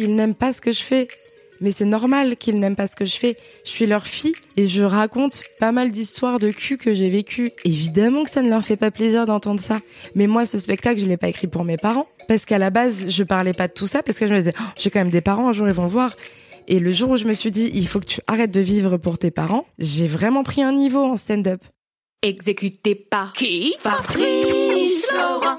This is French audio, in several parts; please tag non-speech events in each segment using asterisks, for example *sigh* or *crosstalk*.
Ils n'aiment pas ce que je fais. Mais c'est normal qu'ils n'aiment pas ce que je fais. Je suis leur fille et je raconte pas mal d'histoires de cul que j'ai vécues. Évidemment que ça ne leur fait pas plaisir d'entendre ça. Mais moi, ce spectacle, je l'ai pas écrit pour mes parents. Parce qu'à la base, je parlais pas de tout ça parce que je me disais, oh, j'ai quand même des parents, un jour ils vont voir. Et le jour où je me suis dit, il faut que tu arrêtes de vivre pour tes parents, j'ai vraiment pris un niveau en stand-up. Exécuté par qui? Fabrice Florent.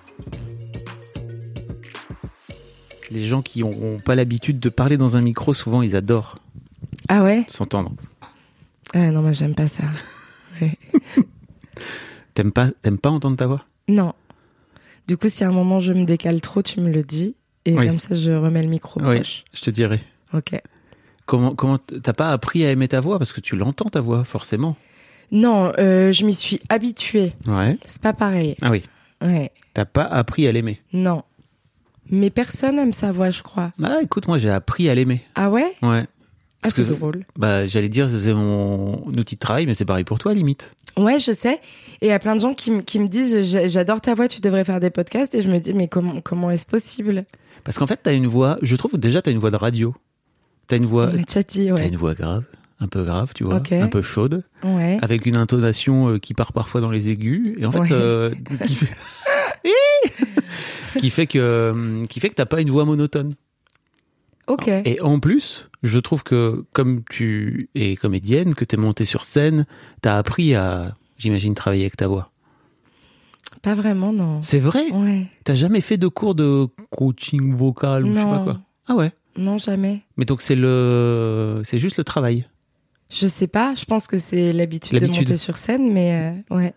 Les gens qui n'ont pas l'habitude de parler dans un micro, souvent ils adorent Ah ouais? s'entendre. Ah non, moi j'aime pas ça. Ouais. *laughs* T'aimes pas, t'aimes pas entendre ta voix? Non. Du coup, si à un moment je me décale trop, tu me le dis. Et Oui. comme ça, je remets le micro Oui, proche. je te dirai. Ok. Comment, comment t'as pas appris à aimer ta voix? Parce que tu l'entends ta voix forcément. Non, euh, je m'y suis habituée. Ouais. C'est pas pareil. Ah oui. Ouais. T'as pas appris à l'aimer? Non. Mais personne aime sa voix, je crois. Ah écoute, moi j'ai appris à l'aimer. Ah ouais? Ouais. Ah, c'est drôle. bah j'allais dire c'est mon outil de travail, mais c'est pareil pour toi limite. Ouais, je sais. Et il y a plein de gens qui, me disent J'a- J'adore ta voix, tu devrais faire des podcasts. Et je me dis Mais comment, comment est-ce possible? Parce qu'en fait t'as une voix, je trouve déjà t'as une voix de radio. T'as une voix, déjà dit, t'as ouais. une voix grave, un peu grave, tu vois, un peu chaude, Ouais. avec une intonation euh, qui part parfois dans les aigus et en fait Ouais. euh, qui fait *laughs* qui fait que qui fait que t'as pas une voix monotone. Ok. Et en plus, je trouve que comme tu es comédienne, que tu es montée sur scène, tu as appris à, j'imagine, travailler avec ta voix. Pas vraiment, non. C'est vrai? Ouais. T'as jamais fait de cours de coaching vocal ou je sais pas quoi? Ah ouais? Non, jamais. Mais donc c'est le c'est juste le travail. Je sais pas. Je pense que c'est l'habitude de monter sur scène, mais euh, ouais.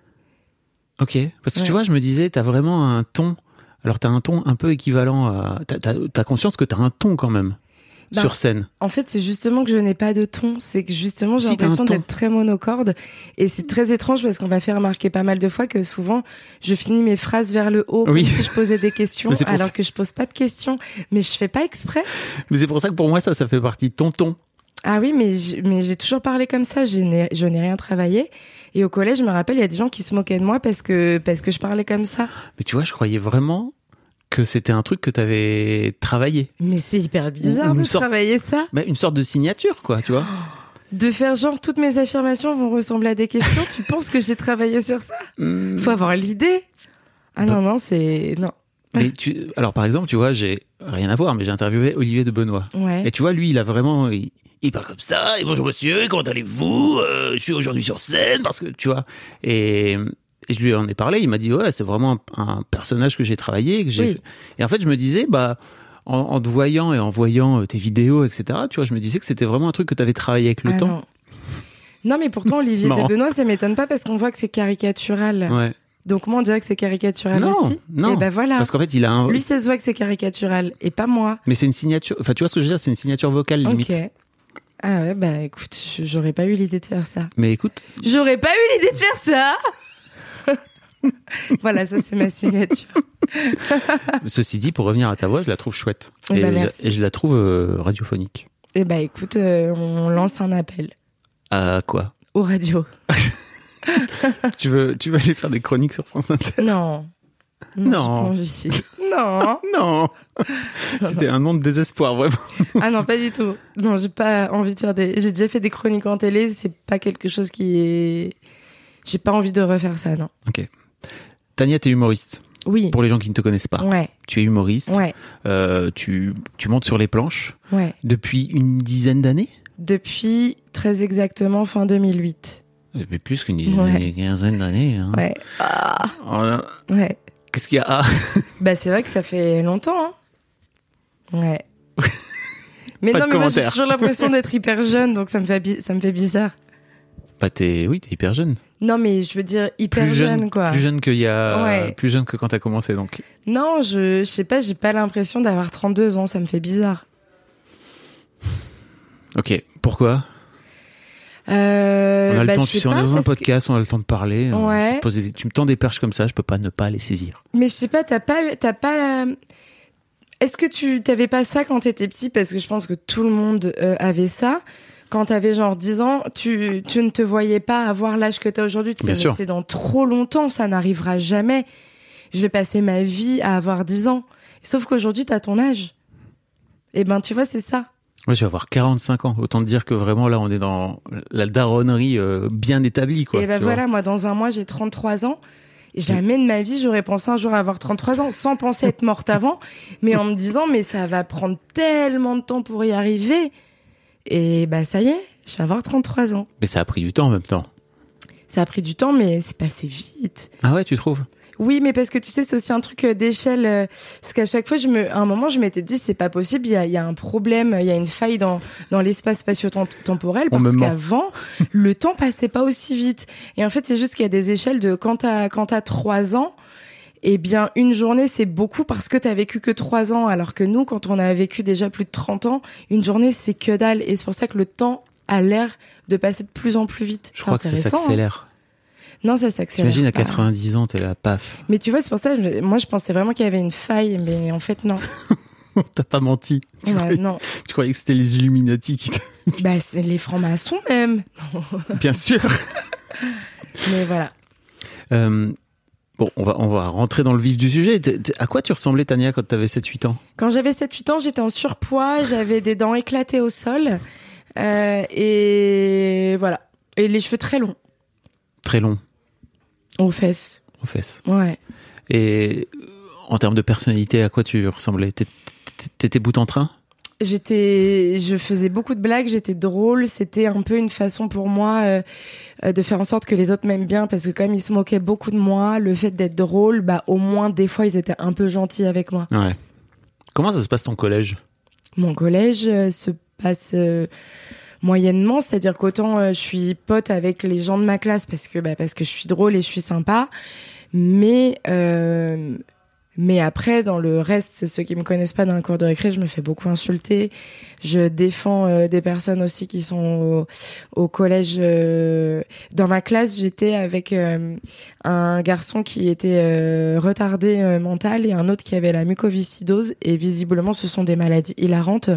OK. Parce que Ouais. tu vois, je me disais t'as vraiment un ton alors t'as un ton un peu équivalent à t'as t'as- t'as conscience que t'as un ton quand même Bah, sur scène. En fait, c'est justement que je n'ai pas de ton. C'est que justement, j'ai Si, l'impression d'être très monocorde. Et c'est très étrange parce qu'on m'a fait remarquer pas mal de fois que souvent, je finis mes phrases vers le haut Oui. comme si je posais des questions, alors ça. que je pose pas de questions. Mais je fais pas exprès. Mais c'est pour ça que pour moi ça ça fait partie de ton ton. Ah oui, mais j'ai toujours parlé comme ça. Je n'ai je n'ai rien travaillé. Et au collège, je me rappelle, il y a des gens qui se moquaient de moi parce que parce que je parlais comme ça. Mais tu vois, je croyais vraiment que c'était un truc que t'avais travaillé. Mais c'est hyper bizarre une de sorte- travailler ça. Mais une sorte de signature quoi, tu vois. *gasps* De faire genre toutes mes affirmations vont ressembler à des questions. tu penses que j'ai travaillé sur ça? Hmm. Faut avoir l'idée. Ah non, non, c'est. Non. Mais tu, alors par exemple, tu vois, j'ai rien à voir, mais j'ai interviewé Olivier de Benoît. Ouais. Et tu vois, lui, il a vraiment, il, il parle comme ça. Et bonjour monsieur, comment allez-vous Euh, Je suis aujourd'hui sur scène parce que tu vois. Et, et je lui en ai parlé. Il m'a dit ouais, c'est vraiment un, un personnage que j'ai travaillé. Que j'ai. Oui. fait. Et en fait, je me disais bah. En, en te voyant et en voyant euh, tes vidéos, etc., tu vois, je me disais que c'était vraiment un truc que tu avais travaillé avec le Ah temps. Non. Non, mais pourtant, Olivier de *laughs* Benoît, ça m'étonne pas parce qu'on voit que c'est caricatural. Ouais. Donc, moi, on dirait que c'est caricatural Non, aussi. non. Et ben voilà. Parce qu'en fait, il a un. Lui, ça se voit que c'est caricatural et pas moi. Mais c'est une signature. Enfin, tu vois ce que je veux dire C'est une signature vocale limite. Ok. Ah ouais, bah écoute, j'aurais pas eu l'idée de faire ça. Mais écoute, J'aurais pas eu l'idée de faire ça *laughs* Voilà, ça c'est ma signature. *laughs* Ceci dit, pour revenir à ta voix, je la trouve chouette. Eh et, ben, je, merci. et je la trouve euh, radiophonique. Et bah écoute, euh, on lance un appel À quoi? Aux radios. *laughs* *laughs* tu veux, tu veux aller faire des chroniques sur France Inter? Non. Non. *laughs* Non. Non *laughs* C'était un nom de désespoir, vraiment. Ah non, pas du tout. Non, j'ai pas envie de faire des. J'ai déjà fait des chroniques en télé. C'est pas quelque chose qui est. J'ai pas envie de refaire ça, non. Ok. Tania, t'es humoriste. Oui. Pour les gens qui ne te connaissent pas, Ouais, tu es humoriste. ouais, Euh, tu, tu montes sur les planches ouais. depuis une dizaine d'années? Depuis très exactement fin 2008. Mais plus qu'une Ouais. quinzaine d'années. hein. Ouais. Ah. Là. Ouais. Qu'est-ce qu'il y a? Ah, *laughs* Bah, c'est vrai que ça fait longtemps, hein. Ouais. *laughs* Mais Pas non, mais moi, j'ai toujours l'impression d'être *laughs* hyper jeune, donc ça me fait, ça me fait bizarre. Bah t'es, oui, t'es hyper jeune. Non, mais je veux dire hyper plus jeune, quoi. Plus jeune qu'il y a, Ouais. plus jeune que quand t'as commencé, donc. Non, je, je sais pas, j'ai pas l'impression d'avoir 32 ans, ça me fait bizarre. Ok. Pourquoi? Euh, On a le bah, temps. je Tu sais sais, on est dans un que- podcast, on a le temps de parler. Ouais. tu, des- me tends des perches comme ça, je peux pas ne pas les saisir. Mais je sais pas, t'as pas, t'as pas la... Est-ce que tu t'avais pas ça quand t'étais petit? Parce que je pense que tout le monde euh, avait ça. Quand t'avais genre 10 ans, tu, tu ne te voyais pas avoir l'âge que t'as aujourd'hui. Tu sais, c'est dans trop longtemps, ça n'arrivera jamais. Je vais passer ma vie à avoir 10 ans. Sauf qu'aujourd'hui, t'as ton âge. Et ben, tu vois, c'est ça. Moi, je vais avoir 45 ans. Autant te dire que vraiment, là, on est dans la daronnerie euh, bien établie, quoi. et ben tu vois. voilà, moi, dans un mois, j'ai 33 ans. Jamais de ma vie, j'aurais pensé un jour avoir 33 ans, sans penser être morte avant, mais en me disant, mais ça va prendre tellement de temps pour y arriver. Et bah, ça y est, je vais avoir 33 ans. Mais ça a pris du temps en même temps. Ça a pris du temps, mais c'est passé vite. Ah ouais, tu trouves? Oui, mais parce que tu sais, c'est aussi un truc euh, d'échelle. euh, Parce qu'à chaque fois, je me, à un moment, je m'étais dit, c'est pas possible. Il y a, y a un problème, il y a une faille dans dans l'espace spatio-temporel parce qu'avant, le temps passait pas aussi vite. Et en fait, c'est juste qu'il y a des échelles de quand t'as quand t'as trois ans. Eh bien, une journée, c'est beaucoup parce que t'as vécu que trois ans, alors que nous, quand on a vécu déjà plus de 30 ans, une journée, c'est que dalle. Et c'est pour ça que le temps a l'air de passer de plus en plus vite. Je C'est crois que ça intéressant, hein. Non, ça s'accélère. T'imagines à pas. 90 ans, t'es là, paf. Mais tu vois, c'est pour ça, moi, je pensais vraiment qu'il y avait une faille, mais en fait, non. *laughs* T'as pas menti. Tu, Ouais, croyais, non. tu croyais que c'était les Illuminati qui. *laughs* Bah, c'est les francs-maçons même. *laughs* Bien sûr. Mais voilà. Euh, bon, on va, on va rentrer dans le vif du sujet. À quoi tu ressemblais, Tania, quand t'avais 7-8 ans? Quand j'avais 7-8 ans, j'étais en surpoids, j'avais des dents éclatées au sol. euh, et voilà. Et les cheveux très longs. Très long, Aux fesses. aux fesses. Ouais. Et euh, en termes de personnalité, à quoi tu ressemblais? T'é- t'é- T'étais bout en train? J'étais, je faisais beaucoup de blagues, j'étais drôle. C'était un peu une façon pour moi euh, euh, de faire en sorte que les autres m'aiment bien parce que comme ils se moquaient beaucoup de moi, le fait d'être drôle, bah au moins des fois ils étaient un peu gentils avec moi. Ouais. Comment ça se passe ton collège? Mon collège euh, se passe euh, moyennement, c'est-à-dire qu'autant euh, je suis pote avec les gens de ma classe parce que bah, parce que je suis drôle et je suis sympa, mais euh, mais après dans le reste, ceux qui me connaissent pas dans le cours de récré, je me fais beaucoup insulter. Je défends euh, des personnes aussi qui sont au, au collège. euh, Dans ma classe, j'étais avec euh, un garçon qui était retardé mental et un autre qui avait la mucoviscidose et visiblement ce sont des maladies hilarantes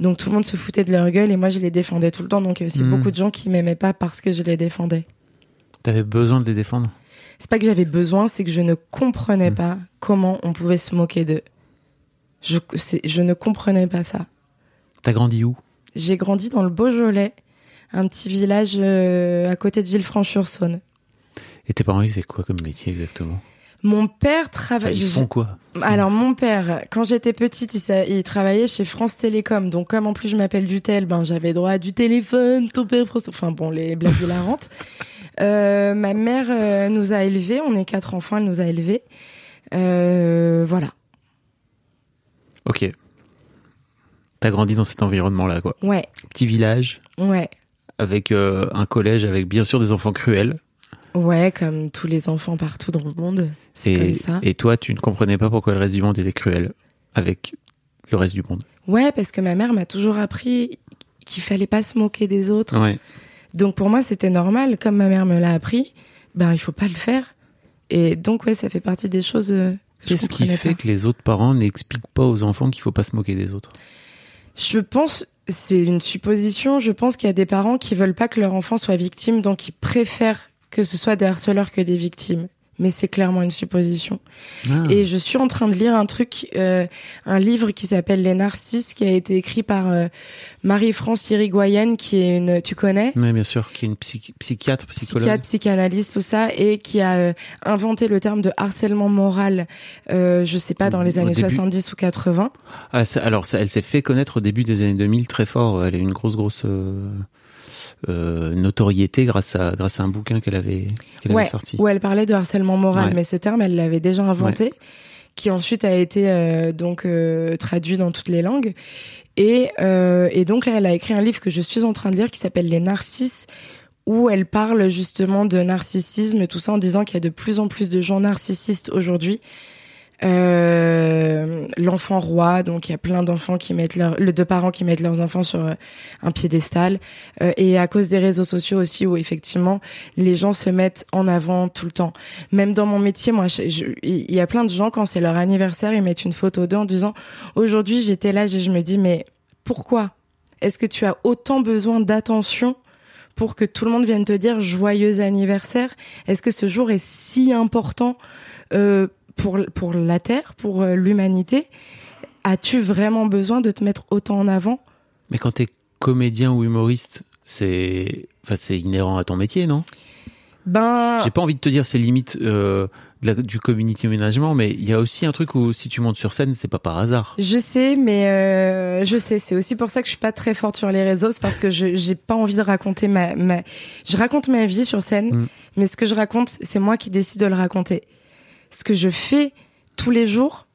donc tout le monde se foutait de leur gueule et moi je les défendais tout le temps donc il y a aussi Mhm. beaucoup de gens qui m'aimaient pas parce que je les défendais T'avais besoin de les défendre? C'est pas que j'avais besoin c'est que je ne comprenais Mhm. pas comment on pouvait se moquer d'eux je, ne comprenais pas ça T'as grandi où? J'ai grandi dans le Beaujolais un petit village euh, à côté de Villefranche-sur-Saône Et tes parents, ils faisaient quoi comme métier exactement? Mon père Enfin, travaille Ils font quoi? Alors mon père, quand j'étais petite, il, travaillait chez France Télécom. Donc comme en plus je m'appelle Dutel, ben j'avais droit à du téléphone, ton père France. Enfin bon, les blagues hilarantes. *laughs* Euh, ma mère euh, nous a élevés. On est quatre enfants, elle nous a élevés. Euh, voilà. Ok. T'as grandi dans cet environnement-là, quoi. Ouais, Petit village, ouais, avec un collège, avec bien sûr des enfants cruels. ouais, comme tous les enfants partout dans le monde. C'est comme ça. et toi, tu ne comprenais pas pourquoi le reste du monde était cruel avec le reste du monde. Ouais, parce que ma mère m'a toujours appris qu'il fallait pas se moquer des autres. Ouais. Donc pour moi, c'était normal. Comme ma mère me l'a appris, ben il faut pas le faire. Et donc ouais, ça fait partie des choses euh, que je Qu'est-ce qui fait pas. que les autres parents n'expliquent pas aux enfants qu'il faut pas se moquer des autres? Je pense, c'est une supposition. Je pense qu'il y a des parents qui veulent pas que leur enfant soit victime, donc ils préfèrent que ce soit des harceleurs que des victimes. Mais c'est clairement une supposition. Ah. Et je suis en train de lire un truc, euh, un livre qui s'appelle Les Narcisses, qui a été écrit par euh, Marie-France Irigoyen, qui est une, tu connais? Oui, bien sûr, qui est une psy- psychiatre, psychologue. psychiatre, psychanalyste, tout ça, et qui a euh, inventé le terme de harcèlement moral, je sais pas, dans les Au années début. 70 ou 80. Ah, ça- alors, ça, elle s'est fait connaître au début des années 2000 très fort. Elle a eu une grosse, grosse euh, notoriété grâce à, grâce à un bouquin qu'elle avait, qu'elle Ouais, avait sorti. où elle parlait de harcèlement moral, Ouais. mais ce terme, elle l'avait déjà inventé, qui ensuite a été euh, donc euh, traduit dans toutes les langues. Et, et donc là, elle a écrit un livre que je suis en train de lire qui s'appelle Les Narcisses, où elle parle justement de narcissisme et tout ça en disant qu'il y a de plus en plus de gens narcissistes aujourd'hui. Euh, l'enfant roi, donc il y a plein d'enfants qui mettent leur, le de parents qui mettent leurs enfants sur euh, un piédestal, Euh, et à cause des réseaux sociaux aussi où effectivement les gens se mettent en avant tout le temps. Même dans mon métier, moi, il y a plein de gens quand c'est leur anniversaire, ils mettent une photo d'eux en disant aujourd'hui j'étais là, et je me dis mais pourquoi Est-ce que tu as autant besoin d'attention pour que tout le monde vienne te dire joyeux anniversaire? Est-ce que ce jour est si important euh, pour pour la terre, pour euh, l'humanité As-tu vraiment besoin de te mettre autant en avant? Mais quand t'es comédien ou humoriste, c'est, enfin, c'est inhérent à ton métier, non? Ben J'ai pas envie de te dire c'est limite euh, du community management, mais il y a aussi un truc où si tu montes sur scène, c'est pas par hasard. Je sais, mais euh, je sais. C'est aussi pour ça que je suis pas très forte sur les réseaux, c'est parce que je j'ai pas envie de raconter ma, ma. Je raconte ma vie sur scène, Mm. mais ce que je raconte, c'est moi qui décide de le raconter. Ce que je fais tous les jours,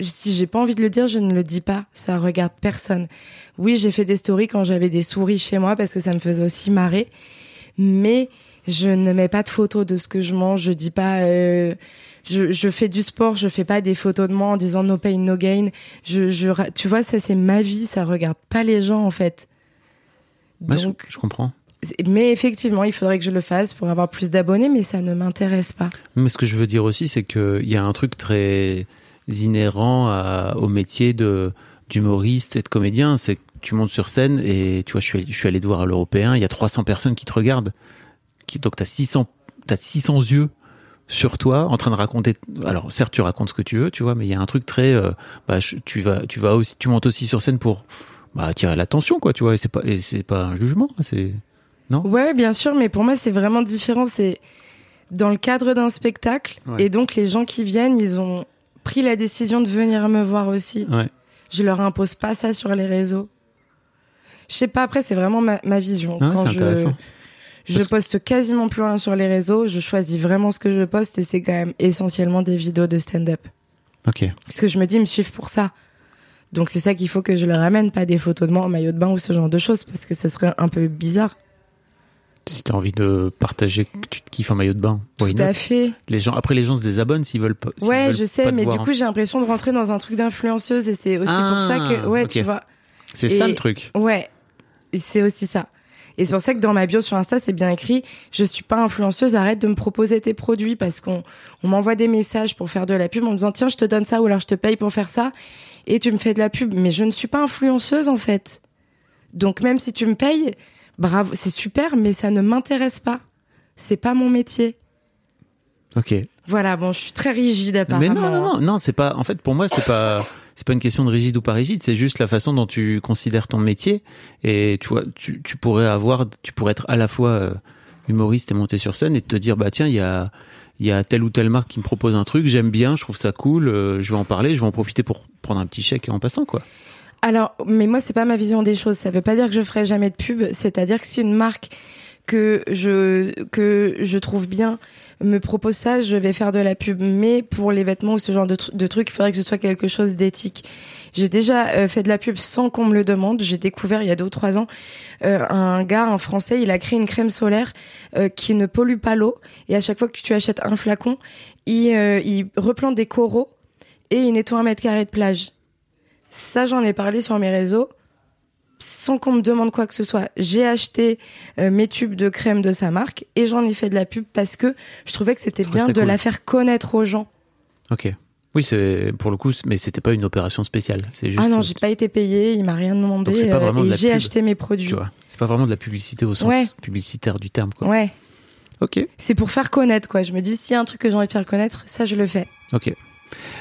si j'ai pas envie de le dire, je ne le dis pas. Ça regarde personne. Oui, j'ai fait des stories quand j'avais des souris chez moi parce que ça me faisait aussi marrer, mais je ne mets pas de photos de ce que je mange. Je dis pas. euh, je, je fais du sport, je fais pas des photos de moi en disant no pain no gain. Je, tu vois, ça c'est ma vie, ça regarde pas les gens en fait. Je- Donc, je, comprends. Mais effectivement, il faudrait que je le fasse pour avoir plus d'abonnés, mais ça ne m'intéresse pas. Mais ce que je veux dire aussi, c'est qu'il y a un truc très inhérent au métier d'humoriste et de comédien, c'est que tu montes sur scène et tu vois, je suis, allé- te voir à l'européen, il y a 300 personnes qui te regardent, donc t'as 600, t'as 600 yeux sur toi en train de raconter. Alors certes, tu racontes ce que tu veux, tu vois, mais il y a un truc très, euh, bah, tu vas, tu montes aussi sur scène pour bah, attirer l'attention, quoi, tu vois, et c'est pas, c'est pas un jugement, c'est Ouais, bien sûr, mais pour moi, c'est vraiment différent. C'est dans le cadre d'un spectacle, Ouais. et donc les gens qui viennent, ils ont pris la décision de venir me voir aussi. ouais. Je leur impose pas ça sur les réseaux. Je sais pas, après, c'est vraiment ma, ma vision. Ah Quand je, Parce poste quasiment plus rien sur les réseaux, je choisis vraiment ce que je poste et c'est quand même essentiellement des vidéos de stand-up. Ok. Parce que je me dis, ils me suivent pour ça. Donc c'est ça qu'il faut que je leur ramène, pas des photos de moi en maillot de bain ou ce genre de choses, parce que ce serait un peu bizarre. Si t'as envie de partager que tu te kiffes en maillot de bain, Tout à fait. Les gens, après, les gens se désabonnent s'ils veulent pas. Ouais, veulent je sais, mais du coup, j'ai l'impression de rentrer dans un truc d'influenceuse et c'est aussi pour ça Ah, que, ouais, tu vois. c'est ça le truc. Ouais, c'est aussi ça. Et c'est pour ça que dans ma bio sur Insta, c'est bien écrit Je suis pas influenceuse, arrête de me proposer tes produits parce qu'on on m'envoie des messages pour faire de la pub en me disant Tiens, je te donne ça ou alors je te paye pour faire ça et tu me fais de la pub. Mais je ne suis pas influenceuse en fait. Donc même si tu me payes, bravo, c'est super, mais ça ne m'intéresse pas. C'est pas mon métier. Ok. Voilà, bon, je suis très rigide apparemment. Mais non, non, non, non, c'est pas. En fait, pour moi, c'est pas. C'est pas une question de rigide ou pas rigide, c'est juste la façon dont tu considères ton métier. Et tu vois, tu, tu pourrais avoir, tu pourrais être à la fois euh, humoriste et monter sur scène et te dire, bah tiens, il y a, il y a telle ou telle marque qui me propose un truc, j'aime bien, je trouve ça cool, euh, je vais en parler, je vais en profiter pour prendre un petit chèque en passant, quoi. Alors, mais moi, c'est pas ma vision des choses. Ça veut pas dire que je ferai jamais de pub. C'est-à-dire que si une marque que je que je trouve bien me propose ça, je vais faire de la pub. Mais pour les vêtements ou ce genre de, tru- de trucs, il faudrait que ce soit quelque chose d'éthique. J'ai déjà euh, fait de la pub sans qu'on me le demande. J'ai découvert il y a deux ou trois ans euh, un gars, un Français, il a créé une crème solaire euh, qui ne pollue pas l'eau. Et à chaque fois que tu achètes un flacon, il, il replante des coraux et il nettoie un mètre carré de plage. Ça, j'en ai parlé sur mes réseaux sans qu'on me demande quoi que ce soit. J'ai acheté euh, mes tubes de crème de sa marque et j'en ai fait de la pub parce que je trouvais que c'était bien de cool. la faire connaître aux gens. Ok. Oui, c'est pour le coup, mais c'était pas une opération spéciale. C'est juste. ah non, j'ai pas été payée, il m'a rien demandé Donc pas euh, vraiment de et j'ai acheté mes produits. C'est pas vraiment de la publicité au sens Ouais. publicitaire du terme, quoi. Ouais. Ok. C'est pour faire connaître, quoi. Je me dis, s'il y a un truc que j'ai envie de faire connaître, ça, je le fais. Ok.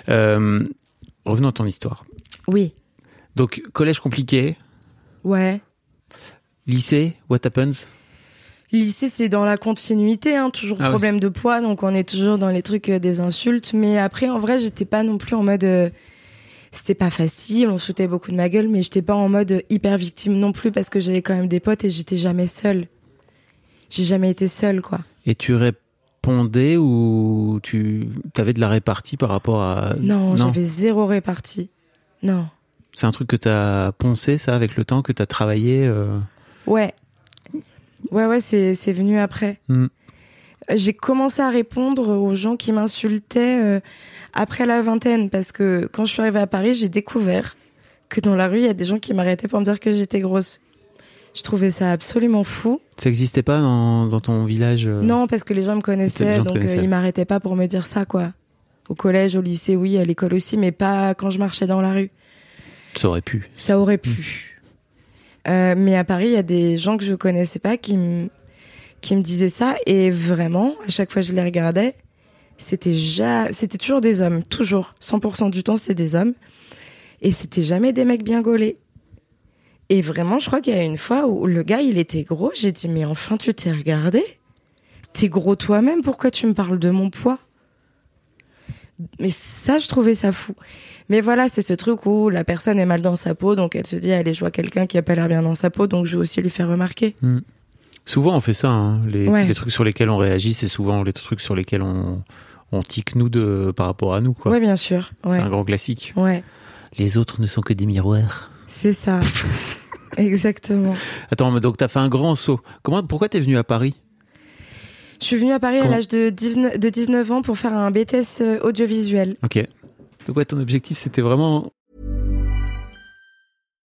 Euh, revenons à ton histoire. Oui. Donc, collège compliqué, Ouais. lycée, what happens? Lycée, c'est dans la continuité, hein, toujours Ah ouais. problème de poids, donc on est toujours dans les trucs euh, des insultes. Mais après, en vrai, j'étais pas non plus en mode. euh, c'était pas facile, on se foutait beaucoup de ma gueule, mais j'étais pas en mode euh, hyper victime non plus parce que j'avais quand même des potes et j'étais jamais seule. J'ai jamais été seule, quoi. Et tu répondais ou tu avais de la répartie par rapport à... Non, j'avais zéro répartie. Non. C'est un truc que t'as poncé, ça, avec le temps, que t'as travaillé euh, Ouais. Ouais, ouais, c'est, c'est venu après. Hmm. J'ai commencé à répondre aux gens qui m'insultaient euh, après la vingtaine parce que quand je suis arrivée à Paris, j'ai découvert que dans la rue, il y a des gens qui m'arrêtaient pour me dire que j'étais grosse. Je trouvais ça absolument fou. Ça existait pas dans, dans ton village euh, Non, parce que les gens me connaissaient, gens donc connaissaient. ils m'arrêtaient pas pour me dire ça, quoi. Au collège, au lycée, oui, à l'école aussi, mais pas quand je marchais dans la rue. Ça aurait pu. Ça aurait pu. Euh, mais à Paris, il y a des gens que je connaissais pas qui me qui me disaient ça. Et vraiment, à chaque fois que je les regardais, c'était ja... c'était toujours des hommes, toujours. 100% du temps c'était des hommes. Et c'était jamais des mecs bien gaulés. Et vraiment, je crois qu'il y a une fois où le gars, il était gros, j'ai dit mais enfin tu t'es regardé. T'es gros toi-même, pourquoi tu me parles de mon poids? Mais ça, je trouvais ça fou. Mais voilà, c'est ce truc où la personne est mal dans sa peau, donc elle se dit, allez, je vois quelqu'un qui a pas l'air bien dans sa peau, donc je vais aussi lui faire remarquer. Souvent, on fait ça. hein. Les, Ouais. les trucs sur lesquels on réagit, c'est souvent les trucs sur lesquels on, on tique nous de, par rapport à nous. Ouais, bien sûr. Ouais. C'est un grand classique. Ouais, Les autres ne sont que des miroirs. c'est ça. *laughs* Exactement. Attends, mais donc t'as fait un grand saut. Comment, pourquoi t'es venu à Paris? Je suis venue à Paris à l'âge de 19, de 19 ans pour faire un BTS euh, audiovisuel. Ok. Donc ouais, ton objectif, c'était vraiment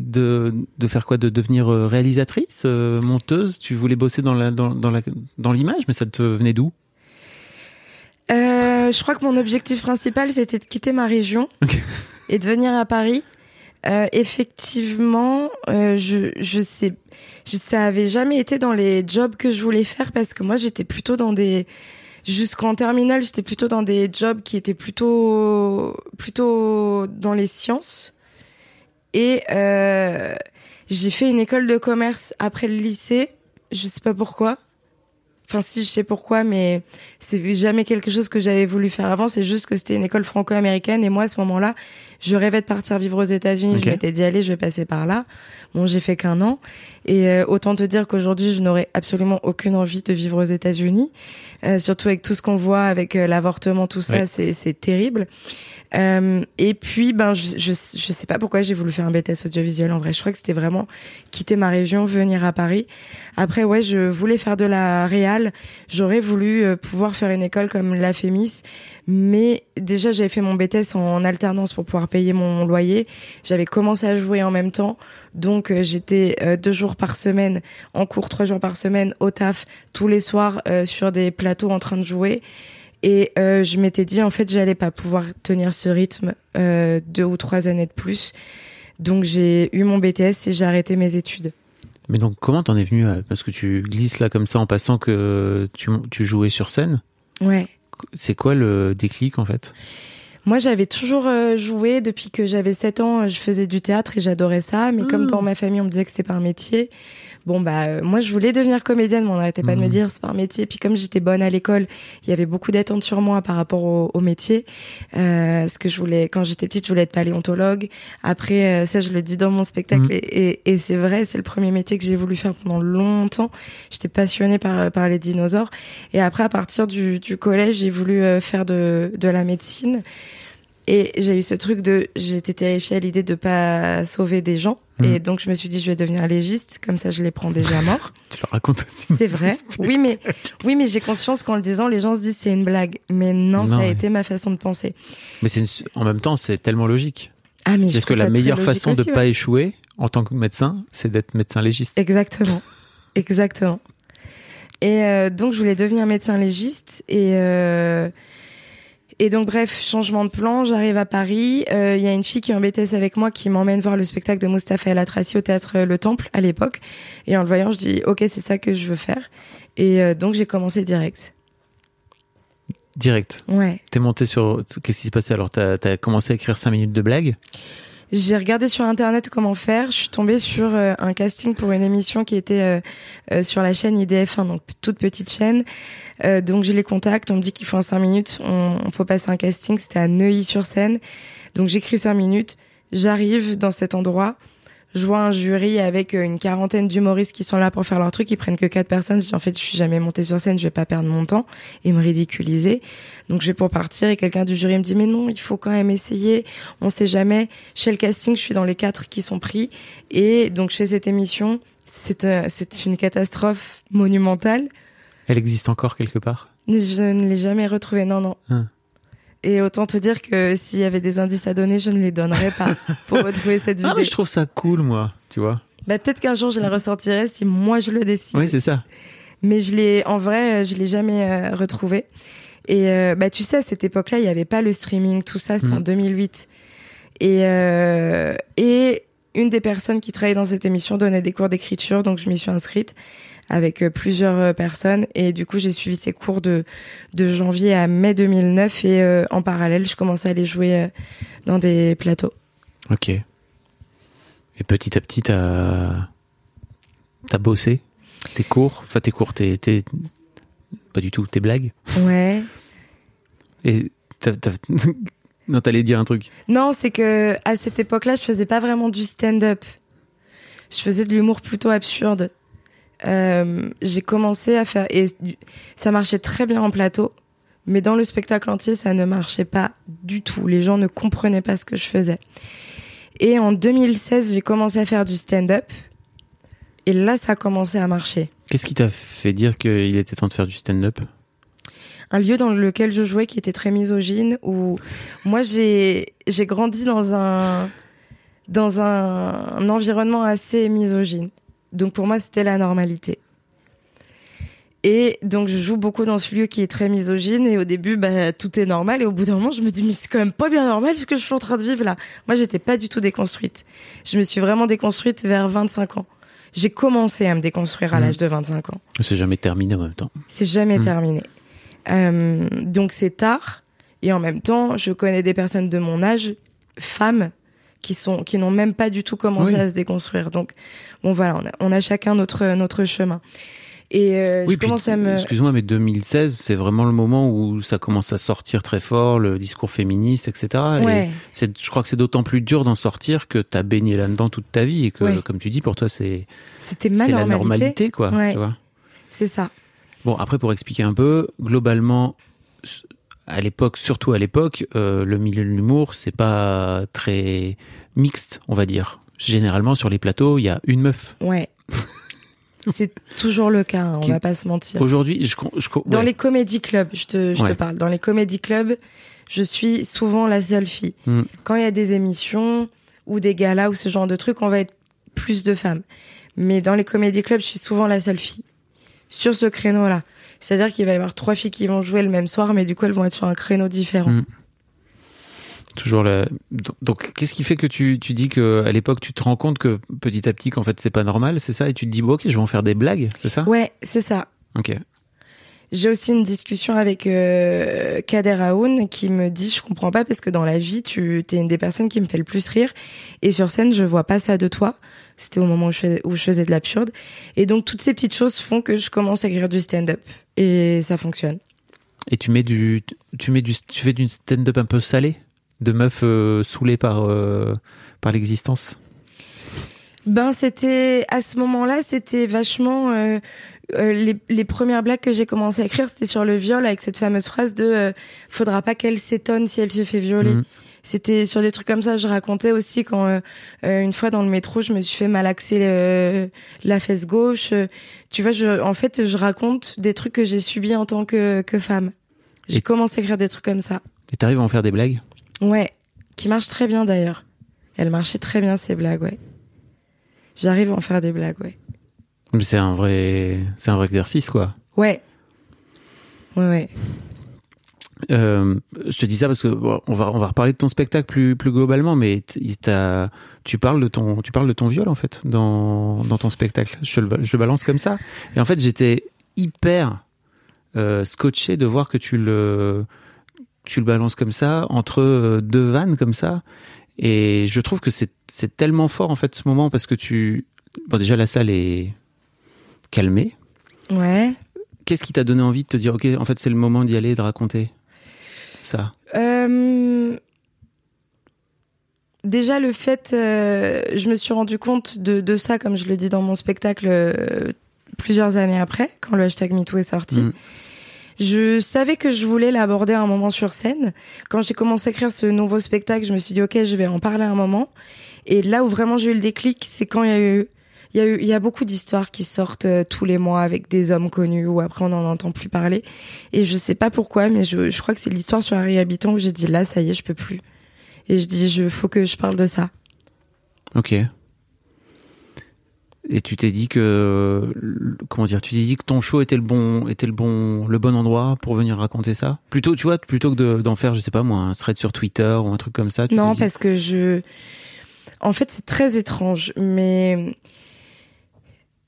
De, de faire quoi? De devenir euh, réalisatrice, euh, monteuse? Tu voulais bosser dans la dans, dans la dans l'image, mais ça te venait d'où? Euh, je crois que mon objectif principal, c'était de quitter ma région *laughs* et de venir à Paris. Euh, effectivement, euh, je je sais, je, ça avait jamais été dans les jobs que je voulais faire parce que moi j'étais plutôt dans des jusqu'en terminale, j'étais plutôt dans des jobs qui étaient plutôt plutôt dans les sciences et euh, j'ai fait une école de commerce après le lycée. Je sais pas pourquoi. Enfin, si, je sais pourquoi, mais c'est jamais quelque chose que j'avais voulu faire avant. C'est juste que c'était une école franco-américaine. Et moi, à ce moment-là, je rêvais de partir vivre aux États-Unis. Ok. Je m'étais dit, allez, je vais passer par là. Bon, j'ai fait qu'un an. Et euh, autant te dire qu'aujourd'hui, je n'aurais absolument aucune envie de vivre aux États-Unis. Euh, surtout avec tout ce qu'on voit, avec euh, l'avortement, tout ça, Ouais. c'est c'est terrible. Euh, et puis, ben, je, je, je sais pas pourquoi j'ai voulu faire un BTS audiovisuel. En vrai, je crois que c'était vraiment quitter ma région, venir à Paris. Après, ouais, je voulais faire de la réal. J'aurais voulu euh, pouvoir faire une école comme la Fémis, mais déjà j'avais fait mon BTS en alternance pour pouvoir payer mon loyer. J'avais commencé à jouer en même temps, donc euh, j'étais euh, deux jours par semaine en cours, trois jours par semaine au taf, tous les soirs euh, sur des plateaux en train de jouer. Et je m'étais dit en fait j'allais pas pouvoir tenir ce rythme deux ou trois années de plus. Donc j'ai eu mon BTS et j'ai arrêté mes études. Mais donc, comment t'en es venu. Parce que tu glisses là comme ça en passant que tu, tu jouais sur scène? Ouais. C'est quoi le déclic en fait? Moi, j'avais toujours euh, joué depuis que j'avais 7 ans. Je faisais du théâtre et j'adorais ça. Mais comme Ah. dans ma famille, on me disait que c'était pas un métier. Bon, bah, euh, moi, je voulais devenir comédienne, mais on n'arrêtait pas de me Mhm. dire c'est pas un métier. Puis comme j'étais bonne à l'école, il y avait beaucoup d'attentes sur moi par rapport au, au métier. Euh, ce que je voulais, quand j'étais petite, je voulais être paléontologue. Après, euh, ça, je le dis dans mon spectacle. Mhm. Et, et, et c'est vrai, c'est le premier métier que j'ai voulu faire pendant longtemps. J'étais passionnée par, par les dinosaures. Et après, à partir du, du collège, j'ai voulu euh, faire de, de la médecine. Et j'ai eu ce truc de, j'étais terrifiée à l'idée de pas sauver des gens. Mm. Et donc, je me suis dit, je vais devenir légiste, comme ça, je les prends déjà morts. *laughs* Tu le racontes aussi. C'est vrai. Oui, mais, oui, mais j'ai conscience qu'en le disant, les gens se disent c'est une blague. Mais non, Non, ça a ouais. été ma façon de penser. Mais c'est une- en même temps, c'est tellement logique. Ah, mais je C'est que la meilleure façon de aussi, pas échouer en tant que médecin, c'est d'être médecin légiste. Exactement. Exactement. Et euh, donc, je voulais devenir médecin légiste. Et, euh, et donc, bref, changement de plan. J'arrive à Paris. Euh, Il y a une fille qui est en BTS avec moi qui m'emmène voir le spectacle de Mustapha El Atrassi au théâtre euh, Le Temple à l'époque. Et en le voyant, je dis, OK, c'est ça que je veux faire. Et euh, donc, j'ai commencé direct. Direct. Ouais. T'es monté sur. Qu'est-ce qui s'est passé? Alors T'as as commencé à écrire 5 minutes de blagues? J'ai regardé sur internet comment faire. Je suis tombée sur euh, un casting pour une émission qui était euh, euh, sur la chaîne IDF1, donc toute petite chaîne. Euh, donc je les contacte, on me dit qu'il faut un 5 minutes, on, on faut passer un casting. C'était à Neuilly-sur-Seine. Donc j'écris 5 minutes. J'arrive dans cet endroit. Je vois un jury avec euh, une quarantaine d'humoristes qui sont là pour faire leur truc. Ils prennent que quatre personnes. Je dis en fait, je suis jamais montée sur scène, je vais pas perdre mon temps et me ridiculiser. Donc je vais pour partir et quelqu'un du jury me dit mais non, il faut quand même essayer. On sait jamais. Chez le casting, je suis dans les quatre qui sont pris et donc je fais cette émission. C'est euh, c'est une catastrophe monumentale. Elle existe encore quelque part? Je ne l'ai jamais retrouvée. Non non. Ah. Et autant te dire que s'il y avait des indices à donner, je ne les donnerais pas *laughs* pour retrouver cette vidéo. Ah, mais je trouve ça cool, moi, tu vois. Bah, peut-être qu'un jour je la ressortirai si moi je le décide. Oui, c'est ça. Mais je l'ai, en vrai, euh, je l'ai jamais euh, retrouvé. Et euh, bah, tu sais, à cette époque-là, il n'y avait pas le streaming, tout ça, c'était en 2008. Et, euh, et une des personnes qui travaillait dans cette émission donnait des cours d'écriture, donc je m'y suis inscrite avec euh, plusieurs euh, personnes. Et du coup, j'ai suivi ces cours de, de janvier à mai 2009. Et euh, en parallèle, je commençais à aller jouer euh, dans des plateaux. Ok. Et petit à petit, t'as as bossé tes cours, enfin tes cours, tes, tes- pas du tout, tes blagues? Ouais. Et t'as- t'as- *laughs* non, t'allais dire un truc. Non, c'est que à cette époque-là, je faisais pas vraiment du stand-up. Je faisais de l'humour plutôt absurde. Euh, j'ai commencé à faire et ça marchait très bien en plateau, mais dans le spectacle entier, ça ne marchait pas du tout. Les gens ne comprenaient pas ce que je faisais. Et en 2016, j'ai commencé à faire du stand-up. Et là, ça a commencé à marcher. Qu'est-ce qui t'a fait dire qu'il était temps de faire du stand-up? Un lieu dans lequel je jouais qui était très misogyne où moi j'ai j'ai grandi dans un dans un, un environnement assez misogyne. Donc pour moi c'était la normalité. Et donc je joue beaucoup dans ce lieu qui est très misogyne et au début bah tout est normal et au bout d'un moment je me dis mais c'est quand même pas bien normal ce que je suis en train de vivre là. Moi j'étais pas du tout déconstruite. Je me suis vraiment déconstruite vers 25 ans. J'ai commencé à me déconstruire à Mhm. l'âge de 25 ans. C'est jamais terminé en même temps. C'est jamais Mm. terminé. Euh, donc c'est tard. Et en même temps, je connais des personnes de mon âge, femmes, qui sont qui n'ont même pas du tout commencé Oui. à se déconstruire. Donc bon voilà, on a, on a chacun notre notre chemin. Et euh, Oui, je puis, commence à me excuse-moi, mais 2016, c'est vraiment le moment où ça commence à sortir très fort, le discours féministe, etc. Et ouais c'est, je crois que c'est d'autant plus dur d'en sortir que t'as baigné là-dedans toute ta vie et que, Ouais. comme tu dis, pour toi, c'est, c'était ma c'est la normalité. normalité, quoi. Ouais. Tu vois C'est ça. Bon, après, pour expliquer un peu, globalement, à l'époque, surtout à l'époque, euh, le milieu de l'humour, c'est pas très mixte, on va dire. Généralement, sur les plateaux, il y a une meuf. Ouais. *laughs* c'est toujours le cas. hein, on Qui- va pas se mentir. Aujourd'hui, je, Dans les comédie clubs, je te, je Ouais. te parle. Dans les comédie clubs, je suis souvent la seule fille. Mm. Quand il y a des émissions ou des galas ou ce genre de trucs, on va être plus de femmes. Mais dans les comédie clubs, je suis souvent la seule fille. Sur ce créneau-là. C'est-à-dire qu'il va y avoir trois filles qui vont jouer le même soir, mais du coup, elles vont être sur un créneau différent. Mm. Toujours la... Donc, qu'est-ce qui fait que tu, tu dis que à l'époque, tu te rends compte que petit à petit, qu'en fait, c'est pas normal, c'est ça? Et tu te dis, bon, ok, je vais en faire des blagues, c'est ça? Ouais, c'est ça. Ok. J'ai aussi une discussion avec euh, Kader Aoun qui me dit je comprends pas parce que dans la vie tu es une des personnes qui me fait le plus rire et sur scène je vois pas ça de toi. C'était au moment où je, fais- où je faisais de l'absurde et donc toutes ces petites choses font que je commence à écrire du stand-up et ça fonctionne. Et tu mets du, tu mets du, tu fais du stand-up un peu salé, de meuf euh, saoulée par euh, par l'existence? Ben c'était à ce moment-là c'était vachement euh, euh, les, les premières blagues que j'ai commencé à écrire c'était sur le viol avec cette fameuse phrase de faudra pas qu'elle s'étonne si elle se fait violer. Mhm. C'était sur des trucs comme ça. Je racontais aussi quand euh, euh, une fois dans le métro, je me suis fait malaxer euh, la fesse gauche. Tu vois, je, en fait, je raconte des trucs que j'ai subis en tant que, que femme. J'ai commencé à écrire des trucs comme ça. Et t'arrives à en faire des blagues? Ouais, qui marchent très bien d'ailleurs. Elles marchaient très bien ces blagues, ouais. J'arrive à en faire des blagues, ouais. Mais c'est un vrai, c'est un vrai exercice, quoi. Ouais. Ouais, ouais. Euh, je te dis ça parce que bon, on va on va reparler de ton spectacle plus plus globalement, mais tu parles de ton tu parles de ton viol en fait dans dans ton spectacle. Je, le, ba- je le balance comme ça. Et en fait j'étais hyper euh, scotché de voir que tu le tu le balances comme ça entre euh, deux vannes comme ça. Et je trouve que c'est c'est tellement fort en fait ce moment parce que tu bon déjà la salle est calmée. Ouais. Qu'est-ce qui t'a donné envie de te dire ok en fait c'est le moment d'y aller et de raconter? Ça. Euh, Déjà, le fait, euh, je me suis rendu compte de, de ça, comme je le dis dans mon spectacle, euh, plusieurs années après, quand le hashtag MeToo est sorti. Mm. Je savais que je voulais l'aborder à un moment sur scène. Quand j'ai commencé à écrire ce nouveau spectacle, je me suis dit, OK, je vais en parler à un moment. Et là où vraiment j'ai eu le déclic, c'est quand il y a eu, il y a eu, il y a beaucoup d'histoires qui sortent euh, tous les mois avec des hommes connus où après on n'en entend plus parler. Et je sais pas pourquoi, mais je, je crois que c'est l'histoire sur Harry Habitant où j'ai dit, là, ça y est, je peux plus. Et je dis, je, faut que je parle de ça. Ok. Et tu t'es dit que comment dire, tu t'es dit que ton show était le bon était le bon le bon endroit pour venir raconter ça? Plutôt tu vois plutôt que de- d'en faire je sais pas moi un thread sur Twitter ou un truc comme ça. Tu Non, dit- parce que je. En fait, c'est très étrange, mais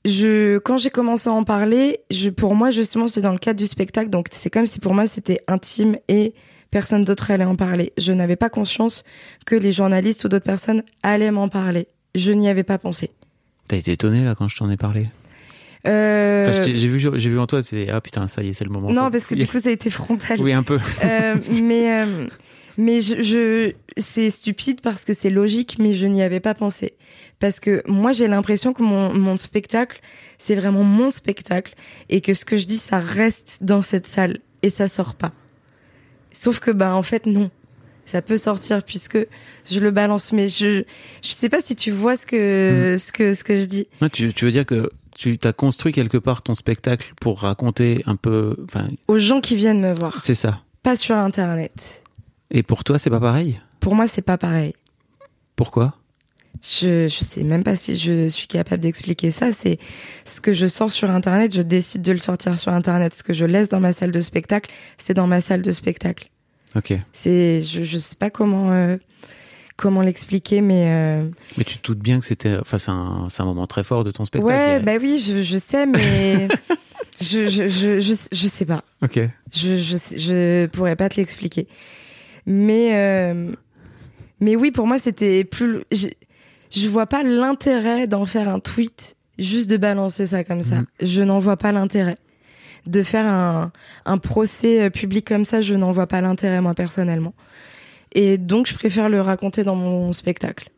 je quand j'ai commencé à en parler, je pour moi justement c'est dans le cadre du spectacle, donc c'est comme si pour moi c'était intime et personne d'autre allait en parler. Je n'avais pas conscience que les journalistes ou d'autres personnes allaient m'en parler. Je n'y avais pas pensé. T'as été étonné là quand je t'en ai parlé? Euh, Enfin, j'ai vu j'ai vu en toi c'est ah putain ça y est c'est le moment. non, parce que du coup ça a été frontal. oui un peu. Euh, mais euh, mais je, je c'est stupide parce que c'est logique, mais je n'y avais pas pensé. Parce que moi j'ai l'impression que mon, mon spectacle, c'est vraiment mon spectacle et que ce que je dis, ça reste dans cette salle et ça sort pas. Sauf que bah en fait non, ça peut sortir puisque je le balance. Mais je je sais pas si tu vois ce que ce que ce que je dis. Tu veux dire que tu t'as construit quelque part ton spectacle pour raconter un peu enfin Aux gens qui viennent me voir, c'est ça. pas sur internet. Et pour toi c'est pas pareil? Pour moi c'est pas pareil. Pourquoi? Je, je sais même pas si je suis capable d'expliquer ça. C'est ce que je sors sur Internet, je décide de le sortir sur Internet. Ce que je laisse dans ma salle de spectacle, c'est dans ma salle de spectacle. Ok. C'est, je, je sais pas comment, euh, comment l'expliquer, mais euh, Mais tu te doutes bien que c'était enfin c'est un c'est un moment très fort de ton spectacle. ouais, a- bah oui, je, je sais, mais *laughs* je, je, je, je, sais pas. Ok. Je, je, je pourrais pas te l'expliquer. Mais, euh, mais oui, pour moi, c'était plus. Je, je vois pas l'intérêt d'en faire un tweet, juste de balancer ça comme ça. Mhm. Je n'en vois pas l'intérêt. De faire un, un procès euh, public comme ça, je n'en vois pas l'intérêt, moi, personnellement. Et donc, je préfère le raconter dans mon spectacle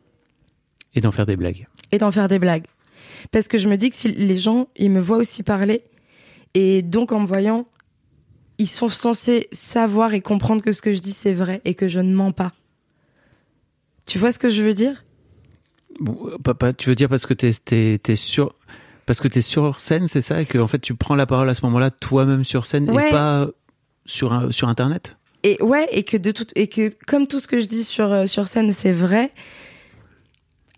Et d'en faire des blagues. et d'en faire des blagues. Parce que je me dis que si les gens, ils me voient aussi parler, et donc en me voyant, ils sont censés savoir et comprendre que ce que je dis c'est vrai et que je ne mens pas. Tu vois ce que je veux dire? Bon, papa, tu veux dire parce que t'es t'es sur parce que t'es sur scène, c'est ça, et que en fait tu prends la parole à ce moment-là toi-même sur scène Ouais. et pas sur sur internet? Et ouais, et que de tout, et que comme tout ce que je dis sur euh, sur scène c'est vrai.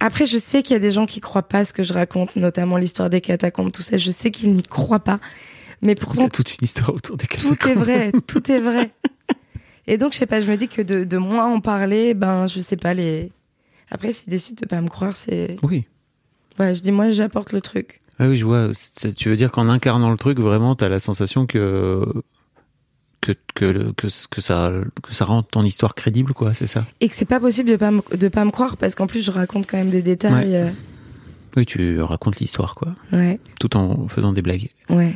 Après, je sais qu'il y a des gens qui croient pas ce que je raconte, notamment l'histoire des catacombes, tout ça. Je sais qu'ils n'y croient pas, mais pourtant C'est toute une histoire autour des tout est catacombes. vrai, *laughs* tout est vrai. Et donc, je sais pas, je me dis que de, de moi en parler, ben, je sais pas, les. Après, s'ils décident de pas me croire, c'est. Oui. Ouais, je dis, moi, j'apporte le truc. Ah oui, je vois. Tu veux dire qu'en incarnant le truc, vraiment, t'as la sensation que que que que, que ça que ça rend ton histoire crédible, quoi. C'est ça? Et que c'est pas possible de pas me, de pas me croire, parce qu'en plus, je raconte quand même des détails. euh, Oui, tu racontes l'histoire, quoi, Ouais, tout en faisant des blagues. ouais,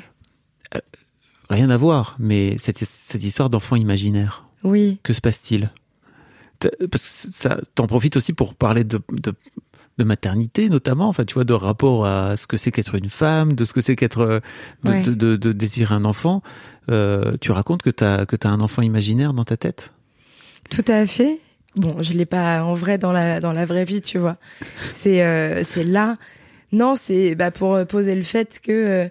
Rien à voir, mais cette cette histoire d'enfant imaginaire. oui. Que se passe-t-il? Parce que ça, t'en profites aussi pour parler de, de, de maternité, notamment, enfin, tu vois, de rapport à ce que c'est qu'être une femme, de ce que c'est qu'être, euh, de, Ouais. de, de, de désirer un enfant. Euh, tu racontes que t'as que t'as un enfant imaginaire dans ta tête? Tout à fait. Bon, je l'ai pas en vrai dans la dans la vraie vie, tu vois. C'est euh, c'est là. Non, c'est bah pour poser le fait que euh,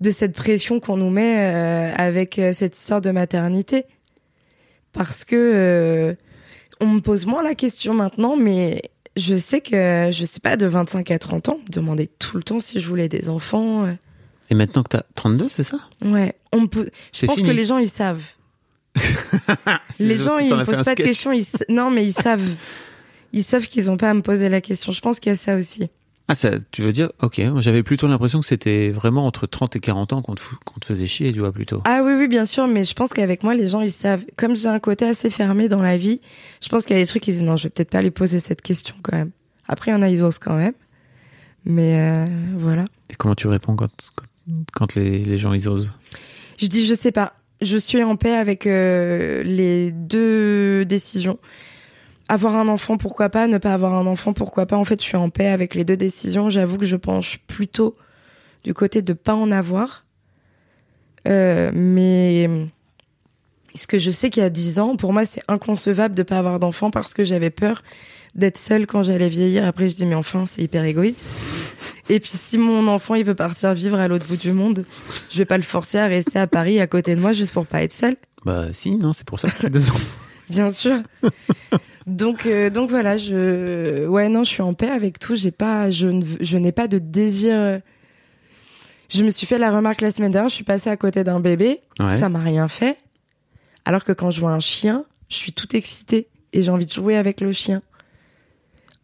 de cette pression qu'on nous met euh, avec euh, cette histoire de maternité, parce que euh, on me pose moins la question maintenant, mais je sais que je sais pas de 25 à 30 ans, on me demandait tout le temps si je voulais des enfants. euh. Et maintenant que t'as 32, c'est ça? Ouais, on me peut. Je pense fini. que les gens ils savent. *laughs* Les gens, ils me posent pas de questions. Ils... Non, mais ils savent. Ils savent qu'ils ont pas à me poser la question. Je pense qu'il y a ça aussi. Ah, ça, tu veux dire, ok, j'avais plutôt l'impression que c'était vraiment entre 30 et 40 ans qu'on te, fou- qu'on te faisait chier, tu vois, plutôt. Ah oui, oui, bien sûr, mais je pense qu'avec moi, les gens, ils savent. Comme j'ai un côté assez fermé dans la vie, je pense qu'il y a des trucs, ils disent non, je vais peut-être pas lui poser cette question quand même. Après, il y en a, ils osent quand même. Mais euh, voilà. Et comment tu réponds quand, quand, quand les, les gens ils osent? Je dis, je sais pas. Je suis en paix avec euh, les deux décisions. Avoir un enfant, pourquoi pas. Ne pas avoir un enfant, pourquoi pas. En fait, je suis en paix avec les deux décisions. J'avoue que je penche plutôt du côté de pas en avoir. Euh, mais ce que je sais qu'il y a dix ans, pour moi, c'est inconcevable de pas avoir d'enfant parce que j'avais peur d'être seule quand j'allais vieillir. Après, je dis, mais enfin, c'est hyper égoïste. Et puis, si mon enfant, il veut partir vivre à l'autre bout du monde, je vais pas le forcer à rester à Paris à côté de moi juste pour pas être seule. Bah, si, non, c'est pour ça que t'as des enfants. Bien sûr. Donc, euh, donc voilà, je, ouais, non, je suis en paix avec tout. J'ai pas, je ne, je n'ai pas de désir. Je me suis fait la remarque la semaine dernière. Je suis passée à côté d'un bébé. Ouais. Ça m'a rien fait. Alors que quand je vois un chien, je suis toute excitée et j'ai envie de jouer avec le chien.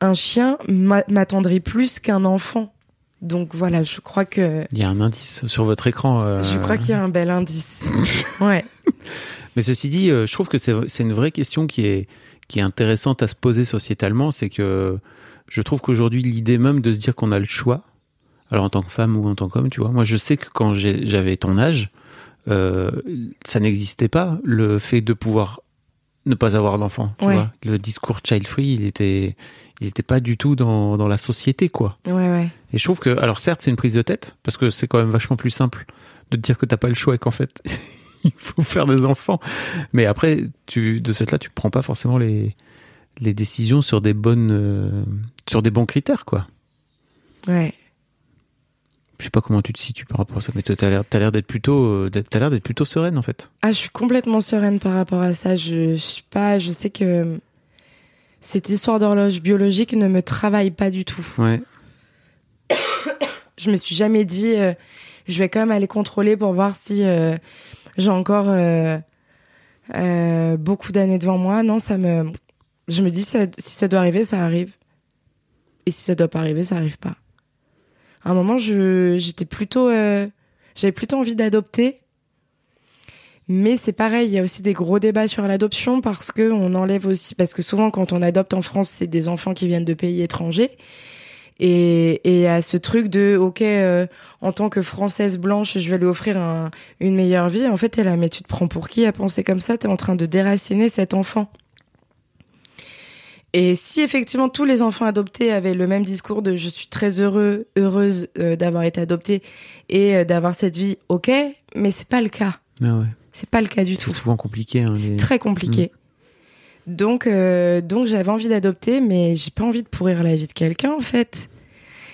Un chien m'a- m'attendrit plus qu'un enfant. Donc voilà, je crois que, Il y a un indice sur votre écran. euh, je crois qu'il y a un bel indice. *laughs* ouais. Mais ceci dit, euh, je trouve que c'est c'est une vraie question qui est, qui est intéressante à se poser sociétalement. C'est que je trouve qu'aujourd'hui, l'idée même de se dire qu'on a le choix, alors en tant que femme ou en tant qu'homme, tu vois, moi je sais que quand j'avais ton âge, euh, ça n'existait pas, le fait de pouvoir ne pas avoir d'enfant. Ouais. Le discours child-free, il était, il était pas du tout dans, dans la société, quoi. Ouais, ouais. Et je trouve que, alors certes, c'est une prise de tête, parce que c'est quand même vachement plus simple de te dire que t'as pas le choix et qu'en fait, *laughs* *laughs* il faut faire des enfants. Mais après, tu, de cette là, tu prends pas forcément les, les décisions sur des bonnes, euh, sur des bons critères, quoi. Ouais. Je sais pas comment tu te situes par rapport à ça, mais toi, t'as l'air, t'as l'air d'être plutôt, euh, t'as l'air d'être plutôt sereine, en fait. Ah, je suis complètement sereine par rapport à ça. Je, je suis pas, je sais que cette histoire d'horloge biologique ne me travaille pas du tout. Ouais. Je me suis jamais dit, euh, je vais quand même aller contrôler pour voir si euh, j'ai encore euh, euh, beaucoup d'années devant moi. Non, ça me, je me dis si ça doit arriver, ça arrive. Et si ça doit pas arriver, ça arrive pas. À un moment, j'étais plutôt, euh, j'avais plutôt envie d'adopter. Mais c'est pareil, il y a aussi des gros débats sur l'adoption parce que on enlève aussi, parce que souvent quand on adopte en France, c'est des enfants qui viennent de pays étrangers. Et, et à ce truc de, ok, euh, en tant que française blanche, je vais lui offrir un- une meilleure vie. En fait, t'es là, mais tu te prends pour qui à penser comme ça? T'es en train de déraciner cet enfant. Et si effectivement tous les enfants adoptés avaient le même discours de je suis très heureux, heureuse euh, d'avoir été adoptée et euh, d'avoir cette vie, ok, mais c'est pas le cas. Ah ouais. C'est pas le cas du C'est tout. souvent compliqué. Hein, C'est très compliqué. Donc, euh, donc j'avais envie d'adopter, mais j'ai pas envie de pourrir la vie de quelqu'un en fait.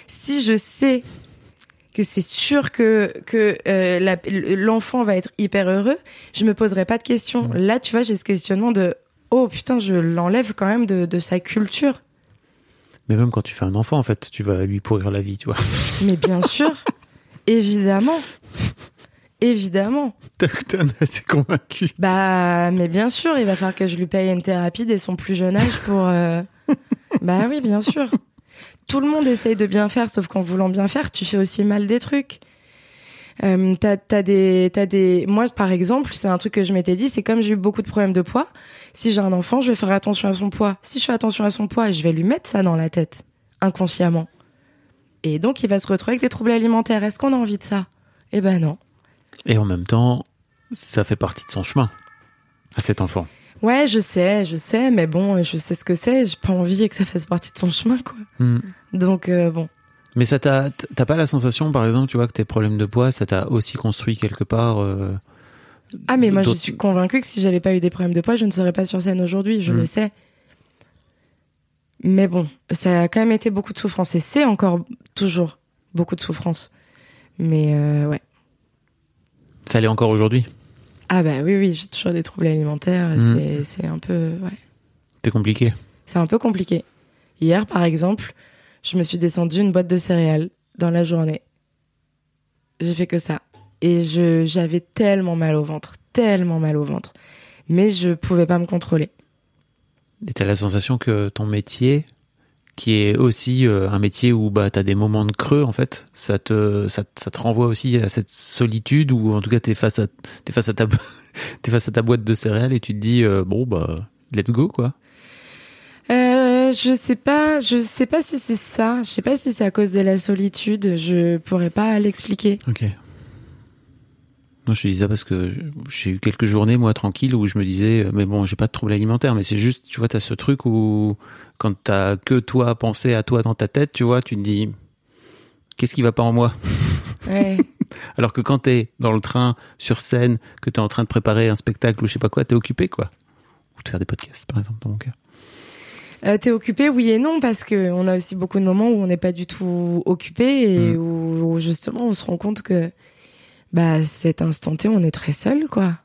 Si je sais que c'est sûr que que euh, l'enfant va être hyper heureux, je me poserai pas de questions. Là, tu vois, j'ai ce questionnement de oh putain, je l'enlève quand même de, de sa culture. Mais même quand tu fais un enfant, en fait, tu vas lui pourrir la vie, tu vois. Mais bien sûr, *laughs* évidemment, évidemment. T'en es assez convaincu. Bah, mais bien sûr, il va falloir que je lui paye une thérapie dès son plus jeune âge pour. euh, *laughs* bah oui, bien sûr. Tout le monde essaye de bien faire, sauf qu'en voulant bien faire, tu fais aussi mal des trucs. Euh, t'as, t'as des, t'as des. Moi, par exemple, c'est un truc que je m'étais dit, c'est comme j'ai eu beaucoup de problèmes de poids. Si j'ai un enfant, je vais faire attention à son poids. Si je fais attention à son poids, je vais lui mettre ça dans la tête, inconsciemment. Et donc, il va se retrouver avec des troubles alimentaires. Est-ce qu'on a envie de ça? Eh ben non. Et en même temps, ça fait partie de son chemin à cet enfant. Ouais, je sais, je sais, mais bon, je sais ce que c'est. J'ai pas envie que ça fasse partie de son chemin, quoi. Hmm. Donc euh, bon. Mais ça t'a, t'as pas la sensation, par exemple, tu vois, que tes problèmes de poids, ça t'a aussi construit quelque part. euh, Ah mais moi je suis convaincue que si j'avais pas eu des problèmes de poids, je ne serais pas sur scène aujourd'hui. Je Mm. le sais. Mais bon, ça a quand même été beaucoup de souffrance et c'est encore toujours beaucoup de souffrance. Mais euh, ouais. Ça l'est encore aujourd'hui Ah bah oui, oui, j'ai toujours des troubles alimentaires. Mhm. C'est- C'est un peu... Ouais. C'est compliqué. C'est un peu compliqué. Hier, par exemple, je me suis descendu une boîte de céréales dans la journée. J'ai fait que ça. Et je j'avais tellement mal au ventre, tellement mal au ventre. Mais je pouvais pas me contrôler. Et t'as la sensation que ton métier, qui est aussi euh, un métier où bah, t'as des moments de creux, en fait, ça te, ça, ça te renvoie aussi à cette solitude où en tout cas face à, t'es face à ta, *laughs* t'es face à ta boîte de céréales et tu te dis, euh, bon, bah, let's go, quoi. Euh, je sais pas, je sais pas si c'est ça. Je sais pas si c'est à cause de la solitude. Je pourrais pas l'expliquer. Ok. Non, je te dis ça parce que j'ai eu quelques journées, moi, tranquilles, où je me disais, euh, mais bon, j'ai pas de trouble alimentaire, mais c'est juste, tu vois, t'as ce truc où, quand t'as que toi à penser à toi dans ta tête, tu vois, tu te dis, qu'est-ce qui va pas en moi? Ouais. *laughs* Alors que quand t'es dans le train, sur scène, que t'es en train de préparer un spectacle ou je sais pas quoi, t'es occupé, quoi. Ou de faire des podcasts, par exemple, dans mon cas. Euh, T'es occupé, oui et non, parce que on a aussi beaucoup de moments où on n'est pas du tout occupé et Mm. où, où justement on se rend compte que bah cet instant T, on est très seul, quoi.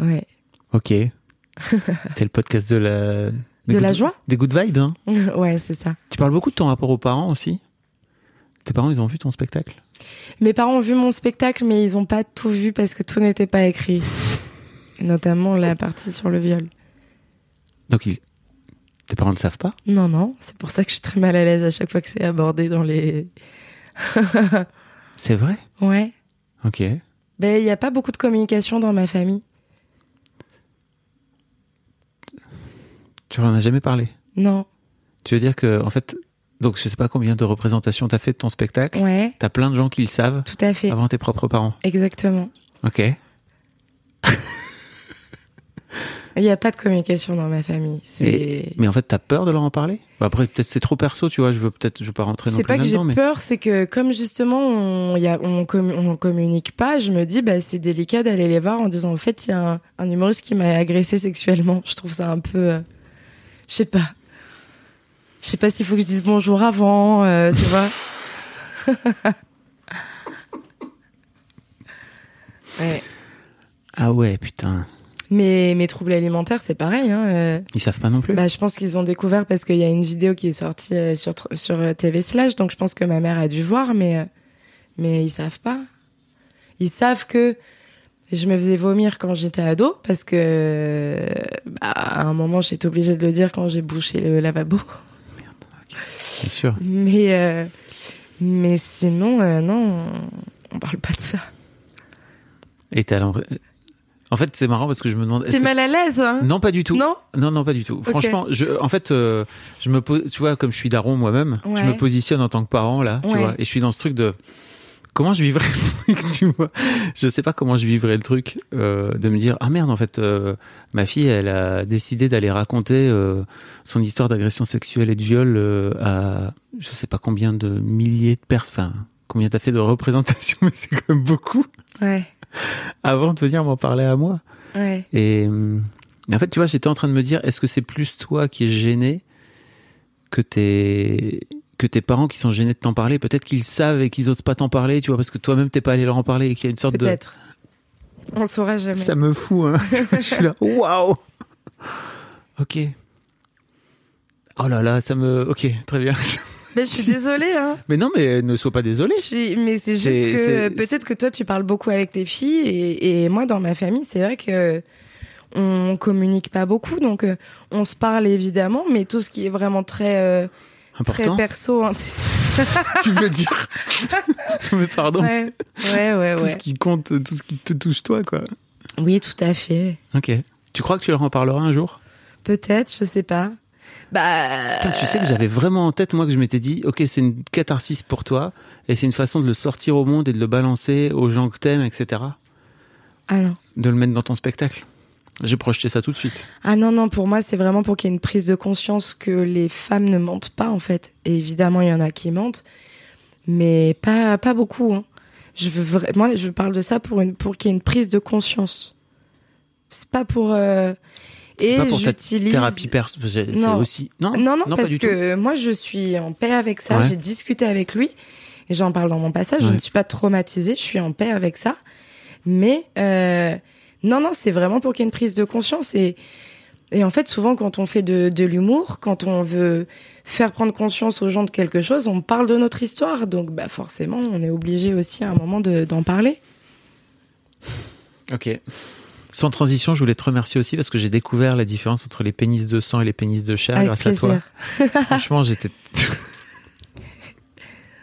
Ouais. Ok. *laughs* c'est le podcast de la... des De la joie Des good vibes, hein. *laughs* ouais, c'est ça. Tu parles beaucoup de ton rapport aux parents aussi Tes parents, ils ont vu ton spectacle? Mes parents ont vu mon spectacle, mais ils ont pas tout vu parce que tout n'était pas écrit. *laughs* Notamment la partie sur le viol. Donc, ils... tes parents ne savent pas? Non, non, c'est pour ça que je suis très mal à l'aise à chaque fois que c'est abordé dans les. C'est vrai? Ouais. Ok. Ben, il n'y a pas beaucoup de communication dans ma famille. Tu leur en as jamais parlé? Non. Tu veux dire que, en fait, donc je sais pas combien de représentations t'as fait de ton spectacle. Ouais, T'as plein de gens qui le savent tout à fait. avant tes propres parents. Exactement. Ok. *laughs* Il n'y a pas de communication dans ma famille. Et- mais en fait, t'as peur de leur en parler? Bah Après, peut-être c'est trop perso, tu vois. Je veux peut-être, je veux pas rentrer non c'est pas que j'ai mais peur, c'est que comme justement on, y a, on, commu- on communique pas, je me dis bah c'est délicat d'aller les voir en disant en fait il y a un, un humoriste qui m'a agressé sexuellement. Je trouve ça un peu, euh, je sais pas, je sais pas s'il faut que je dise bonjour avant, euh, tu vois. *laughs* ouais. ah ouais, putain, Mais mes troubles alimentaires c'est pareil. Hein, euh, ils savent pas non plus. Bah, je pense qu'ils ont découvert parce qu'il y a une vidéo qui est sortie euh, sur, sur euh, TV Slash, donc je pense que ma mère a dû voir, mais, euh, mais ils savent pas. Ils savent que je me faisais vomir quand j'étais ado parce que bah, à un moment j'étais obligée de le dire quand j'ai bouché le lavabo. Bien sûr. Mais, euh, mais sinon, non, on parle pas de ça. Et t'as En fait, c'est marrant parce que je me demande. T'es que- mal à l'aise, hein? Non, pas du tout. Non? Non, non, pas du tout. Franchement, je, en fait, euh, je me tu vois, comme je suis daron moi-même, je me positionne en tant que parent là, tu vois, et je suis dans ce truc de comment je vivrais le *laughs* truc, tu vois? Je sais pas comment je vivrais le truc euh, de me dire ah merde, en fait, euh, ma fille, elle a décidé d'aller raconter euh, son histoire d'agression sexuelle et de viol euh, à je sais pas combien de milliers de personnes. Enfin, combien t'as fait de représentations, *laughs* mais c'est quand même beaucoup Ouais, *laughs* avant de venir m'en parler à moi. ouais. Et, et en fait, tu vois, j'étais en train de me dire, est-ce que c'est plus toi qui es gêné que tes que tes parents qui sont gênés de t'en parler? Peut-être qu'ils savent et qu'ils osent pas t'en parler, tu vois, parce que toi-même t'es pas allé leur en parler et qu'il y a une sorte de Peut-être. On saura jamais. ça me fout, hein. *laughs* Je suis là, waouh. Ok. Oh là là, ça me. Ok, très bien. *laughs* Mais je suis désolée, hein. Mais non, mais ne sois pas désolé. Je suis- mais c'est juste que peut-être que toi tu parles beaucoup avec tes filles et, et moi dans ma famille c'est vrai que on communique pas beaucoup donc euh, on se parle évidemment mais tout ce qui est vraiment très euh, très perso hein, *laughs* tu veux dire *laughs* Mais pardon. ouais ouais ouais Tout ouais ce qui compte, tout ce qui te touche toi, quoi. oui tout à fait Ok. Tu crois que tu leur en parleras un jour? Peut-être je sais pas bah Putain, tu sais que j'avais vraiment en tête, moi, que je m'étais dit, ok, c'est une catharsis pour toi, et c'est une façon de le sortir au monde et de le balancer aux gens que t'aimes, etc. ah non De le mettre dans ton spectacle. J'ai projeté ça tout de suite. ah non non pour moi c'est vraiment pour qu'il y ait une prise de conscience que les femmes ne mentent pas en fait et évidemment il y en a qui mentent mais pas pas beaucoup hein. je veux vra- moi je parle de ça pour une pour qu'il y ait une prise de conscience c'est pas pour euh, Et pas pour j'utilise. thérapie perso, c'est Non. aussi. Non, Non, non, pas parce que moi, je suis en paix avec ça. Ouais. J'ai discuté avec lui et j'en parle dans mon passage. Je ne suis pas traumatisée. Je suis en paix avec ça. Mais euh, non, non, c'est vraiment pour qu'il y ait une prise de conscience. Et, et en fait, souvent, quand on fait de, de l'humour, quand on veut faire prendre conscience aux gens de quelque chose, on parle de notre histoire. Donc, bah, forcément, on est obligé aussi à un moment de- d'en parler. Ok. Sans transition, je voulais te remercier aussi parce que j'ai découvert la différence entre les pénis de sang et les pénis de chair avec grâce à toi. Franchement, j'étais. *laughs*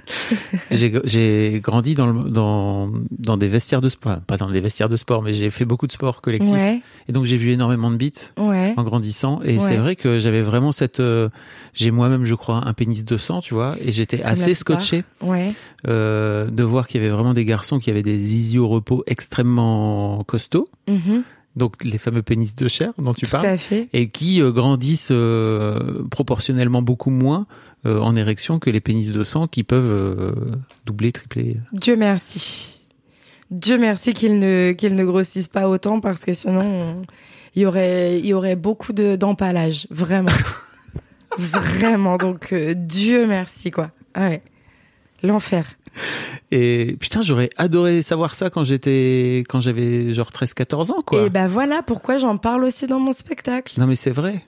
*laughs* j'ai grandi dans, le, dans, dans des vestiaires de sport. Pas dans des vestiaires de sport, mais j'ai fait beaucoup de sport collectif. Ouais, Et donc, j'ai vu énormément de bites ouais. en grandissant. Et Ouais. c'est vrai que j'avais vraiment cette. euh, j'ai moi-même, je crois, un pénis de sang, tu vois. Et j'étais assez scotché euh, de voir qu'il y avait vraiment des garçons qui avaient des zizi au repos extrêmement costauds. Mhm. Donc, les fameux pénis de chair dont tu tout parles. à fait. Et qui euh, grandissent euh, proportionnellement beaucoup moins euh, en érection que les pénis de sang qui peuvent doubler, tripler. Dieu merci. Dieu merci qu'ils ne, qu'ils ne grossissent pas autant parce que sinon, on- il y aurait, y aurait beaucoup de, d'empalage. Vraiment. *laughs* Vraiment. Donc, Dieu merci, quoi. Ah ouais. L'enfer. Et putain, j'aurais adoré savoir ça quand j'étais, quand j'avais genre 13-14 ans, quoi. Et ben voilà pourquoi j'en parle aussi dans mon spectacle. Non, mais c'est vrai.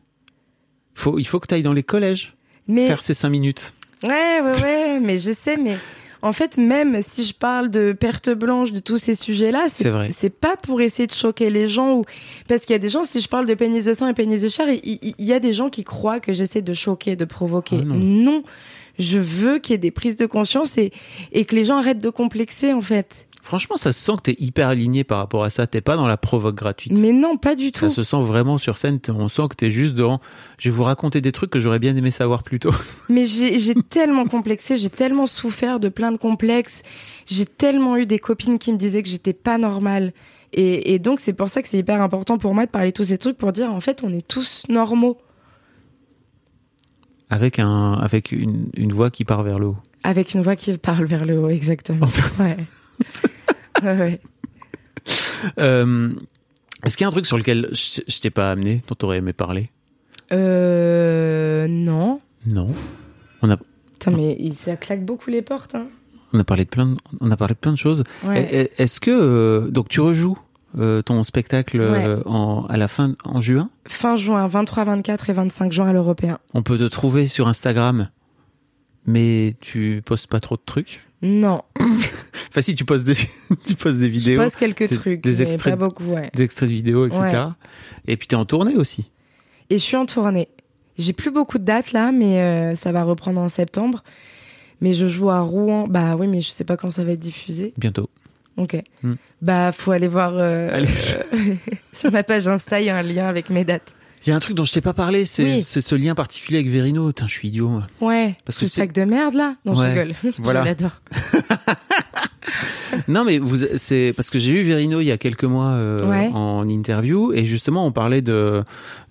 Faut, il faut que tu ailles dans les collèges Mais, faire ces 5 minutes. ouais, ouais, ouais, mais je sais, mais en fait, même si je parle de perte blanche, de tous ces sujets-là, C'est vrai. c'est pas pour essayer de choquer les gens ou parce qu'il y a des gens, si je parle de pénis de sang et pénis de chair, il, il- il y a des gens qui croient que j'essaie de choquer, de provoquer. Ah non. non. Je veux qu'il y ait des prises de conscience et, et que les gens arrêtent de complexer en fait. Franchement, ça se sent que t'es hyper aligné par rapport à ça. T'es pas dans la provoque gratuite. Mais non, pas du tout. Ça se sent vraiment sur scène. On sent que t'es juste dans. Je vais vous raconter des trucs que j'aurais bien aimé savoir plus tôt. *laughs* Mais j'ai tellement complexé, j'ai tellement souffert de plein de complexes. J'ai tellement eu des copines qui me disaient que j'étais pas normale. Et, et donc c'est pour ça que c'est hyper important pour moi de parler de tous ces trucs pour dire en fait on est tous normaux. Avec un, avec une, une voix qui part vers le haut. Avec une voix qui parle vers le haut, exactement. Ouais. *laughs* ouais, ouais. Euh, Est-ce qu'il y a un truc sur lequel je, je t'ai pas amené, dont t'aurais aimé parler? Euh. Non. Non. On a, Putain, mais ça claque beaucoup les portes, hein. on a parlé de plein de, on a parlé de plein de choses. Ouais. Est-ce que euh, donc tu rejoues euh, ton spectacle euh, Ouais. en, à la fin en juin? Fin juin, 23, 24 et 25 juin à l'Européen. On peut te trouver sur Instagram, mais tu postes pas trop de trucs? Non, *laughs* Enfin, si tu postes des, *laughs* tu postes des je vidéos, pose quelques des- trucs, des mais extraits pas beaucoup, ouais. des extraits de vidéos, etc. Ouais. Et puis t'es en tournée aussi. Et je suis en tournée. J'ai plus beaucoup de dates là, mais euh, ça va reprendre en septembre. Mais je joue à Rouen. Bah oui, mais je sais pas quand ça va être diffusé. Bientôt. Ok. Hmm. Bah faut aller voir euh, euh, *laughs* sur ma page Insta, il y a un lien avec mes dates. Il y a un truc dont je t'ai pas parlé, c'est Oui. ce lien particulier avec Verino. Putain, je suis idiot. moi. Ouais. Parce ce sac de merde là. Non, Ouais. *laughs* je rigole. Voilà. je l'adore. *laughs* Non, mais vous, c'est parce que j'ai eu Verino il y a quelques mois euh, Ouais. en interview et justement on parlait de,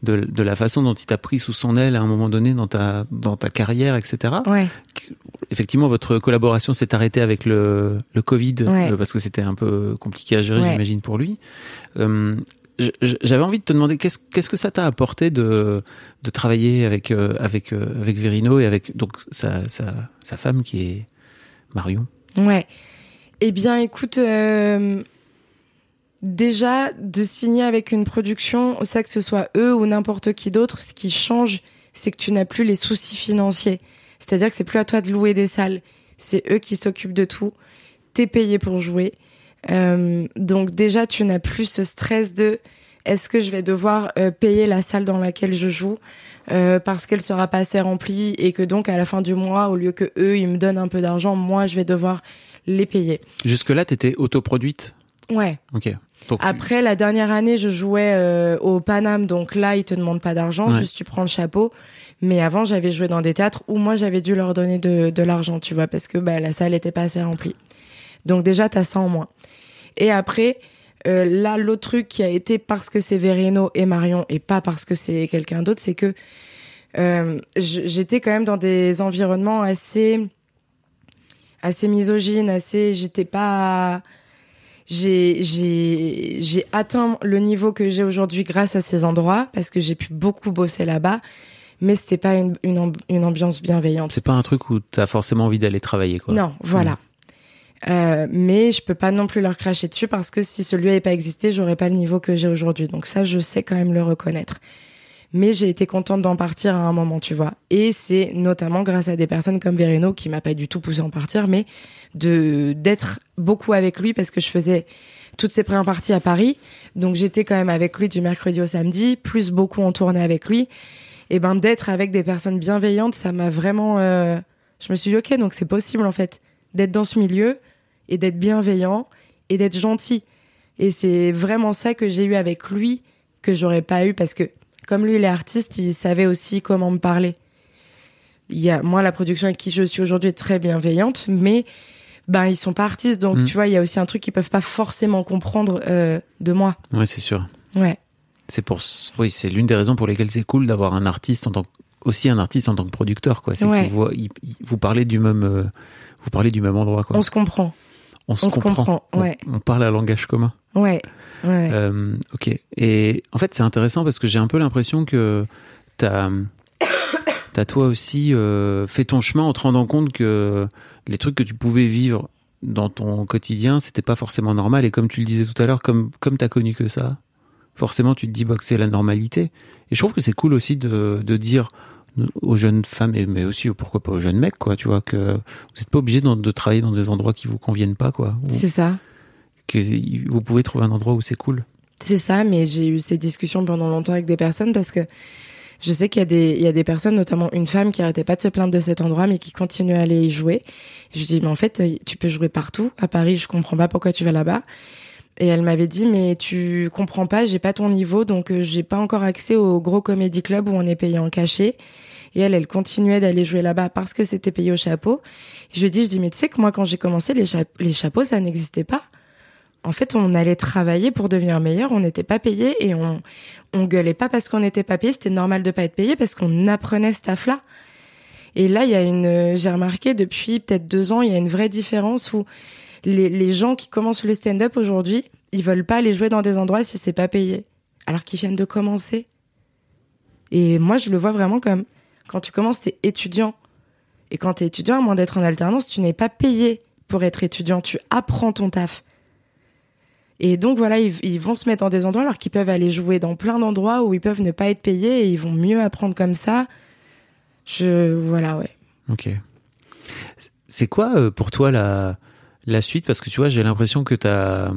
de de la façon dont il t'a pris sous son aile à un moment donné dans ta dans ta carrière, etc. Ouais. Effectivement, votre collaboration s'est arrêtée avec le le Covid Ouais. euh, parce que c'était un peu compliqué à gérer, j'imagine pour lui. Euh, J'avais envie de te demander qu'est-ce qu'est-ce que ça t'a apporté de de travailler avec euh, avec euh, avec Verino et avec donc sa sa sa femme qui est Marion? Ouais. Eh bien, écoute, euh, déjà de signer avec une production, ça que ce soit eux ou n'importe qui d'autre, ce qui change, c'est que tu n'as plus les soucis financiers. C'est-à-dire que c'est plus à toi de louer des salles, c'est eux qui s'occupent de tout. T'es payé pour jouer, Euh, donc déjà tu n'as plus ce stress de est-ce que je vais devoir euh, payer la salle dans laquelle je joue euh, parce qu'elle sera pas assez remplie et que donc à la fin du mois, au lieu que eux ils me donnent un peu d'argent, moi je vais devoir les payer. Jusque là, t'étais autoproduite? Ouais. Ok. Donc tu- Après la dernière année, je jouais euh, au Paname, donc là ils te demandent pas d'argent, Ouais. juste tu prends le chapeau. Mais avant j'avais joué dans des théâtres où moi j'avais dû leur donner de, de l'argent, tu vois, parce que bah, la salle était pas assez remplie. Donc déjà t'as ça en moins. Et après, euh, là l'autre truc qui a été parce que c'est Vereno et Marion et pas parce que c'est quelqu'un d'autre, c'est que euh, j'étais quand même dans des environnements assez assez misogynes, assez j'étais pas j'ai j'ai j'ai atteint le niveau que j'ai aujourd'hui grâce à ces endroits parce que j'ai pu beaucoup bosser là-bas mais c'était pas une, une, amb- une ambiance bienveillante. C'est pas un truc où t'as forcément envie d'aller travailler, quoi. non voilà Euh, mais je peux pas non plus leur cracher dessus parce que si celui n'avait pas existé j'aurais pas le niveau que j'ai aujourd'hui. Donc ça je sais quand même le reconnaître. Mais j'ai été contente d'en partir à un moment tu vois. Et c'est notamment grâce à des personnes comme Verino qui m'a pas du tout poussé à en partir mais de d'être beaucoup avec lui parce que je faisais toutes ces premières parties à Paris. Donc j'étais quand même avec lui du mercredi au samedi plus beaucoup en tournée avec lui. Et ben d'être avec des personnes bienveillantes ça m'a vraiment euh, je me suis dit ok donc c'est possible en fait d'être dans ce milieu et d'être bienveillant et d'être gentil et c'est vraiment ça que j'ai eu avec lui que j'aurais pas eu parce que comme lui il est artiste il savait aussi comment me parler il y a moi la production avec qui je suis aujourd'hui est très bienveillante mais ben ils sont pas artistes donc Mm. tu vois il y a aussi un truc qu'ils peuvent pas forcément comprendre euh, de moi Ouais, c'est sûr. ouais C'est pour, oui, c'est l'une des raisons pour lesquelles c'est cool d'avoir un artiste en tant que- aussi un artiste en tant que producteur, quoi. C'est Ouais. qu'il voit, il- il- vous parlez du même, euh, vous parlez du même endroit, quoi. on se comprend on se comprend, On- ouais. On, parle un langage commun. ouais ouais Euh, ok. Et en fait, c'est intéressant parce que j'ai un peu l'impression que t'as, t'as toi aussi euh, fait ton chemin en te rendant compte que les trucs que tu pouvais vivre dans ton quotidien, c'était pas forcément normal. Et comme tu le disais tout à l'heure, comme comme t'as connu que ça, forcément, tu te dis bah, que c'est la normalité. Et je trouve que c'est cool aussi de, de dire aux jeunes femmes, et, mais aussi pourquoi pas aux jeunes mecs, quoi, tu vois, que vous n'êtes pas obligé de, de travailler dans des endroits qui vous conviennent pas, quoi. C'est ça que vous pouvez trouver un endroit où c'est cool. C'est ça, mais j'ai eu ces discussions pendant longtemps avec des personnes parce que je sais qu'il y a des, il y a des personnes, notamment une femme qui arrêtait pas de se plaindre de cet endroit, mais qui continue à aller y jouer. Je lui dis, mais en fait, tu peux jouer partout. À Paris, je comprends pas pourquoi tu vas là-bas. Et elle m'avait dit, mais tu comprends pas, j'ai pas ton niveau, donc euh, j'ai pas encore accès au gros comédie club où on est payé en cachet. Et elle, elle continuait d'aller jouer là-bas parce que c'était payé au chapeau. Je lui dis, je dis, mais tu sais que moi, quand j'ai commencé, les, les chapeaux, ça n'existait pas. En fait, on allait travailler pour devenir meilleur, on n'était pas payé et on, on gueulait pas parce qu'on n'était pas payé, c'était normal de pas être payé parce qu'on apprenait ce taf-là. Et là, il y a une, j'ai remarqué depuis peut-être deux ans, il y a une vraie différence où les, gens qui commencent le stand-up aujourd'hui, ils veulent pas aller jouer dans des endroits si c'est pas payé, alors qu'ils viennent de commencer. Et moi, je le vois vraiment comme quand tu commences, t'es étudiant. Et quand t'es étudiant, à moins d'être en alternance, tu n'es pas payé pour être étudiant. Tu apprends ton taf. Et donc voilà, ils, ils vont se mettre dans des endroits alors qu'ils peuvent aller jouer dans plein d'endroits où ils peuvent ne pas être payés et ils vont mieux apprendre comme ça. Je voilà, ouais. Ok. C'est quoi euh, pour toi la, la suite Parce que tu vois, j'ai l'impression que tu as,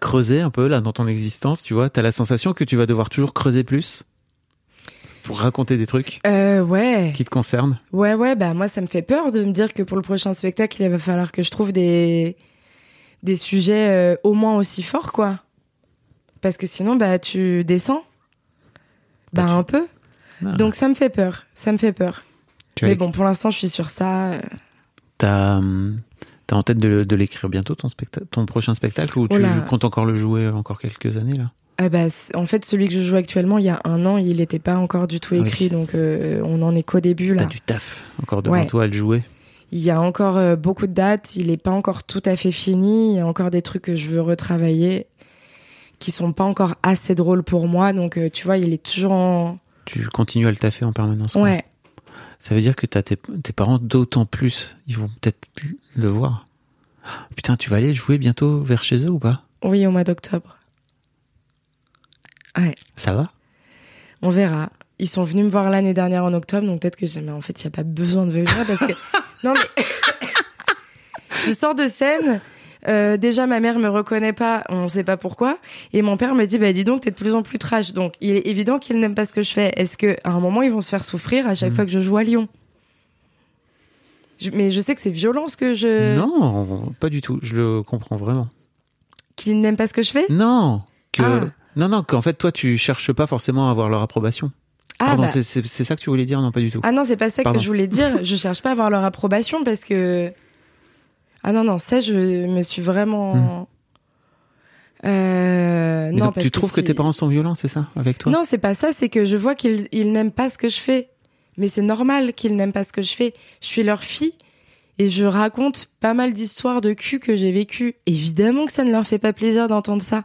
creusé un peu là dans ton existence, tu vois. Tu as la sensation que tu vas devoir toujours creuser plus pour raconter des trucs Euh, ouais. qui te concernent. Ouais, ouais, bah moi ça me fait peur de me dire que pour le prochain spectacle, il va falloir que je trouve des des sujets euh, au moins aussi forts, quoi. Parce que sinon, bah tu descends. Bah, Bah, tu- un peu. Ah. Donc ça me fait peur. Ça me fait peur. tu Mais as, bon, pour l'instant, je suis sur ça. euh. t'as, hum, t'as en tête de, l'écrire bientôt ton, prochain spectacle ou tu Oh là. comptes encore le jouer encore quelques années là? Ah bah, en fait, celui que je joue actuellement, il y a un an, il n'était pas encore du tout Ah oui. écrit, donc euh, on en est qu'au début là. T'as du taf encore devant Ouais. toi à le jouer. Il y a encore euh, beaucoup de dates, il n'est pas encore tout à fait fini, il y a encore des trucs que je veux retravailler qui sont pas encore assez drôles pour moi, donc euh, tu vois, il est toujours en... Tu continues à le taffer en permanence. quoi. Ouais, Ça veut dire que t'as tes, tes parents d'autant plus, ils vont peut-être le voir. Putain, tu vas aller jouer bientôt vers chez eux ou pas? Oui, au mois d'octobre. Ouais, Ça va? On verra. Ils sont venus me voir l'année dernière en octobre, donc peut-être que j'ai... Mais en fait, il n'y a pas besoin de venir parce que... *laughs* non mais... *coughs* je sors de scène... euh, déjà, ma mère me reconnaît pas, on sait pas pourquoi, et mon père me dit, bah dis donc, t'es de plus en plus trash. Donc, il est évident qu'ils n'aiment pas ce que je fais. Est-ce que à un moment, ils vont se faire souffrir à chaque Mhm. fois que je joue à Lyon? Je- Mais je sais que c'est violent ce que je. Non, pas du tout. Je le comprends vraiment. Qu'ils n'aiment pas ce que je fais? Non, que Ah. non, non, qu'en fait toi tu cherches pas forcément à avoir leur approbation. Ah, Pardon, bah- c'est- ça que tu voulais dire? Non, pas du tout. Ah non, c'est pas ça Pardon. que je voulais dire. Je cherche pas à avoir leur approbation parce que. Ah non, non, ça, je me suis vraiment. Euh, Hmm. Mais non, donc, parce tu trouves que, si- tes parents sont violents, c'est ça, avec toi? Non, c'est pas ça, c'est que je vois qu'ils ils n'aiment pas ce que je fais. Mais c'est normal qu'ils n'aiment pas ce que je fais. Je suis leur fille et je raconte pas mal d'histoires de cul que j'ai vécues. Évidemment que ça ne leur fait pas plaisir d'entendre ça.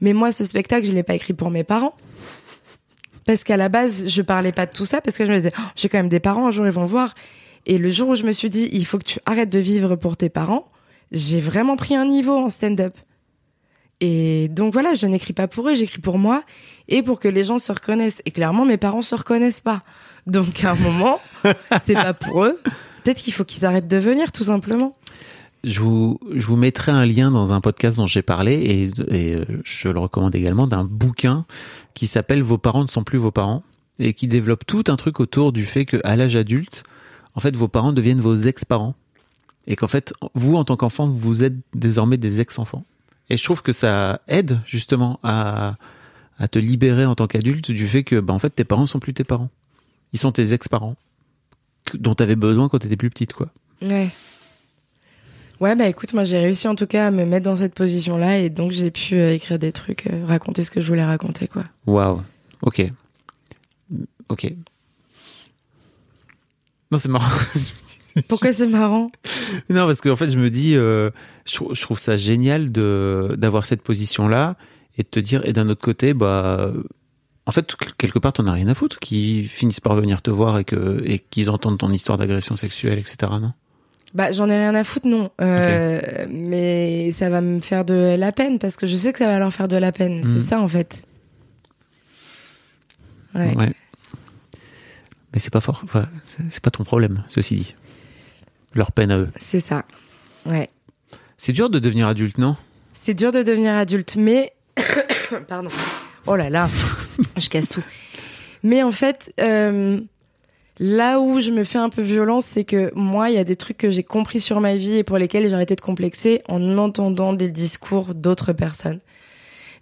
Mais moi, ce spectacle, je l'ai pas écrit pour mes parents. Parce qu'à la base, je parlais pas de tout ça parce que je me disais, oh, j'ai quand même des parents, un jour ils vont voir. Et le jour où je me suis dit, il faut que tu arrêtes de vivre pour tes parents, j'ai vraiment pris un niveau en stand-up. Et donc voilà, je n'écris pas pour eux, j'écris pour moi et pour que les gens se reconnaissent. Et clairement, mes parents se reconnaissent pas. Donc à un moment, *laughs* c'est pas pour eux. Peut-être qu'il faut qu'ils arrêtent de venir, tout simplement. Je vous, je vous mettrai un lien dans un podcast dont j'ai parlé et, et je le recommande également d'un bouquin qui s'appelle Vos parents ne sont plus vos parents et qui développe tout un truc autour du fait qu'à l'âge adulte, en fait, vos parents deviennent vos ex-parents et qu'en fait, vous, en tant qu'enfant, vous êtes désormais des ex-enfants. Et je trouve que ça aide justement à, à te libérer en tant qu'adulte du fait que, bah, en fait, tes parents sont plus tes parents. Ils sont tes ex-parents dont tu avais besoin quand tu étais plus petite, quoi. Ouais. Ouais, bah écoute, moi j'ai réussi en tout cas à me mettre dans cette position-là et donc j'ai pu euh, écrire des trucs, euh, raconter ce que je voulais raconter, quoi. Waouh. Ok. Ok. Non, c'est marrant. *laughs* Pourquoi c'est marrant? Non, parce qu'en fait, je me dis, euh, je, je, trouve ça génial de d'avoir cette position-là et de te dire, et d'un autre côté, bah, en fait, quelque part, t'en as rien à foutre qu'ils finissent par venir te voir et que et qu'ils entendent ton histoire d'agression sexuelle, etc. Non? Bah, j'en ai rien à foutre, non. Euh, okay. Mais ça va me faire de la peine parce que je sais que ça va leur faire de la peine. Mmh. C'est ça, en fait. Ouais. ouais. Mais c'est pas fort. Enfin, c'est pas ton problème, ceci dit. Leur peine à eux. C'est ça. Ouais. C'est dur de devenir adulte, non? C'est dur de devenir adulte, mais. *coughs* Pardon. Oh là là. *laughs* je casse tout. Mais en fait. Euh Là où je me fais un peu violence, c'est que moi, il y a des trucs que j'ai compris sur ma vie et pour lesquels j'ai arrêté de complexer en entendant des discours d'autres personnes.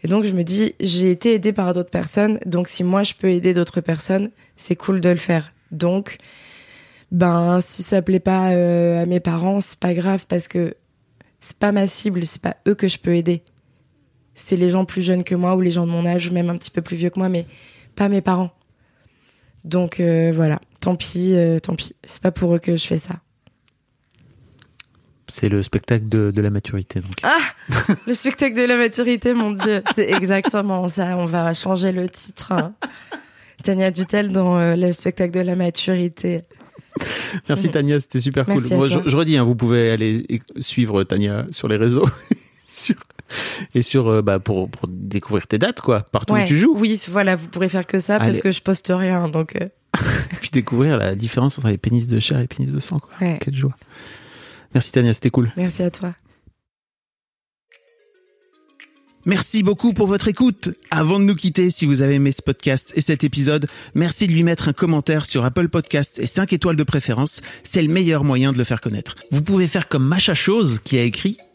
Et donc, je me dis, j'ai été aidée par d'autres personnes, donc si moi, je peux aider d'autres personnes, c'est cool de le faire. Donc, ben, si ça plaît pas euh, à mes parents, c'est pas grave parce que c'est pas ma cible, c'est pas eux que je peux aider. C'est les gens plus jeunes que moi ou les gens de mon âge ou même un petit peu plus vieux que moi, mais pas mes parents. Donc euh, voilà, tant pis, euh, tant pis. C'est pas pour eux que je fais ça. C'est le spectacle de, de, la maturité. Donc. Ah Le spectacle de la maturité, mon Dieu. C'est exactement ça. On va changer le titre. Hein. Tania Dutel dans euh, le spectacle de la maturité. Merci Tania, c'était super cool. Moi, je, je, redis, hein, vous pouvez aller suivre Tania sur les réseaux. *laughs* sur et sur euh, bah, pour, pour découvrir tes dates quoi partout ouais. où tu joues oui voilà vous pourrez faire que ça Allez. parce que je poste rien donc euh... *laughs* et puis découvrir la différence entre les pénis de chair et les pénis de sang quoi ouais. quelle joie merci Tania c'était cool merci à toi Merci beaucoup pour votre écoute. Avant de nous quitter, si vous avez aimé ce podcast et cet épisode, merci de lui mettre un commentaire sur Apple Podcast et 5 étoiles de préférence. C'est le meilleur moyen de le faire connaître. Vous pouvez faire comme Macha Chose qui a écrit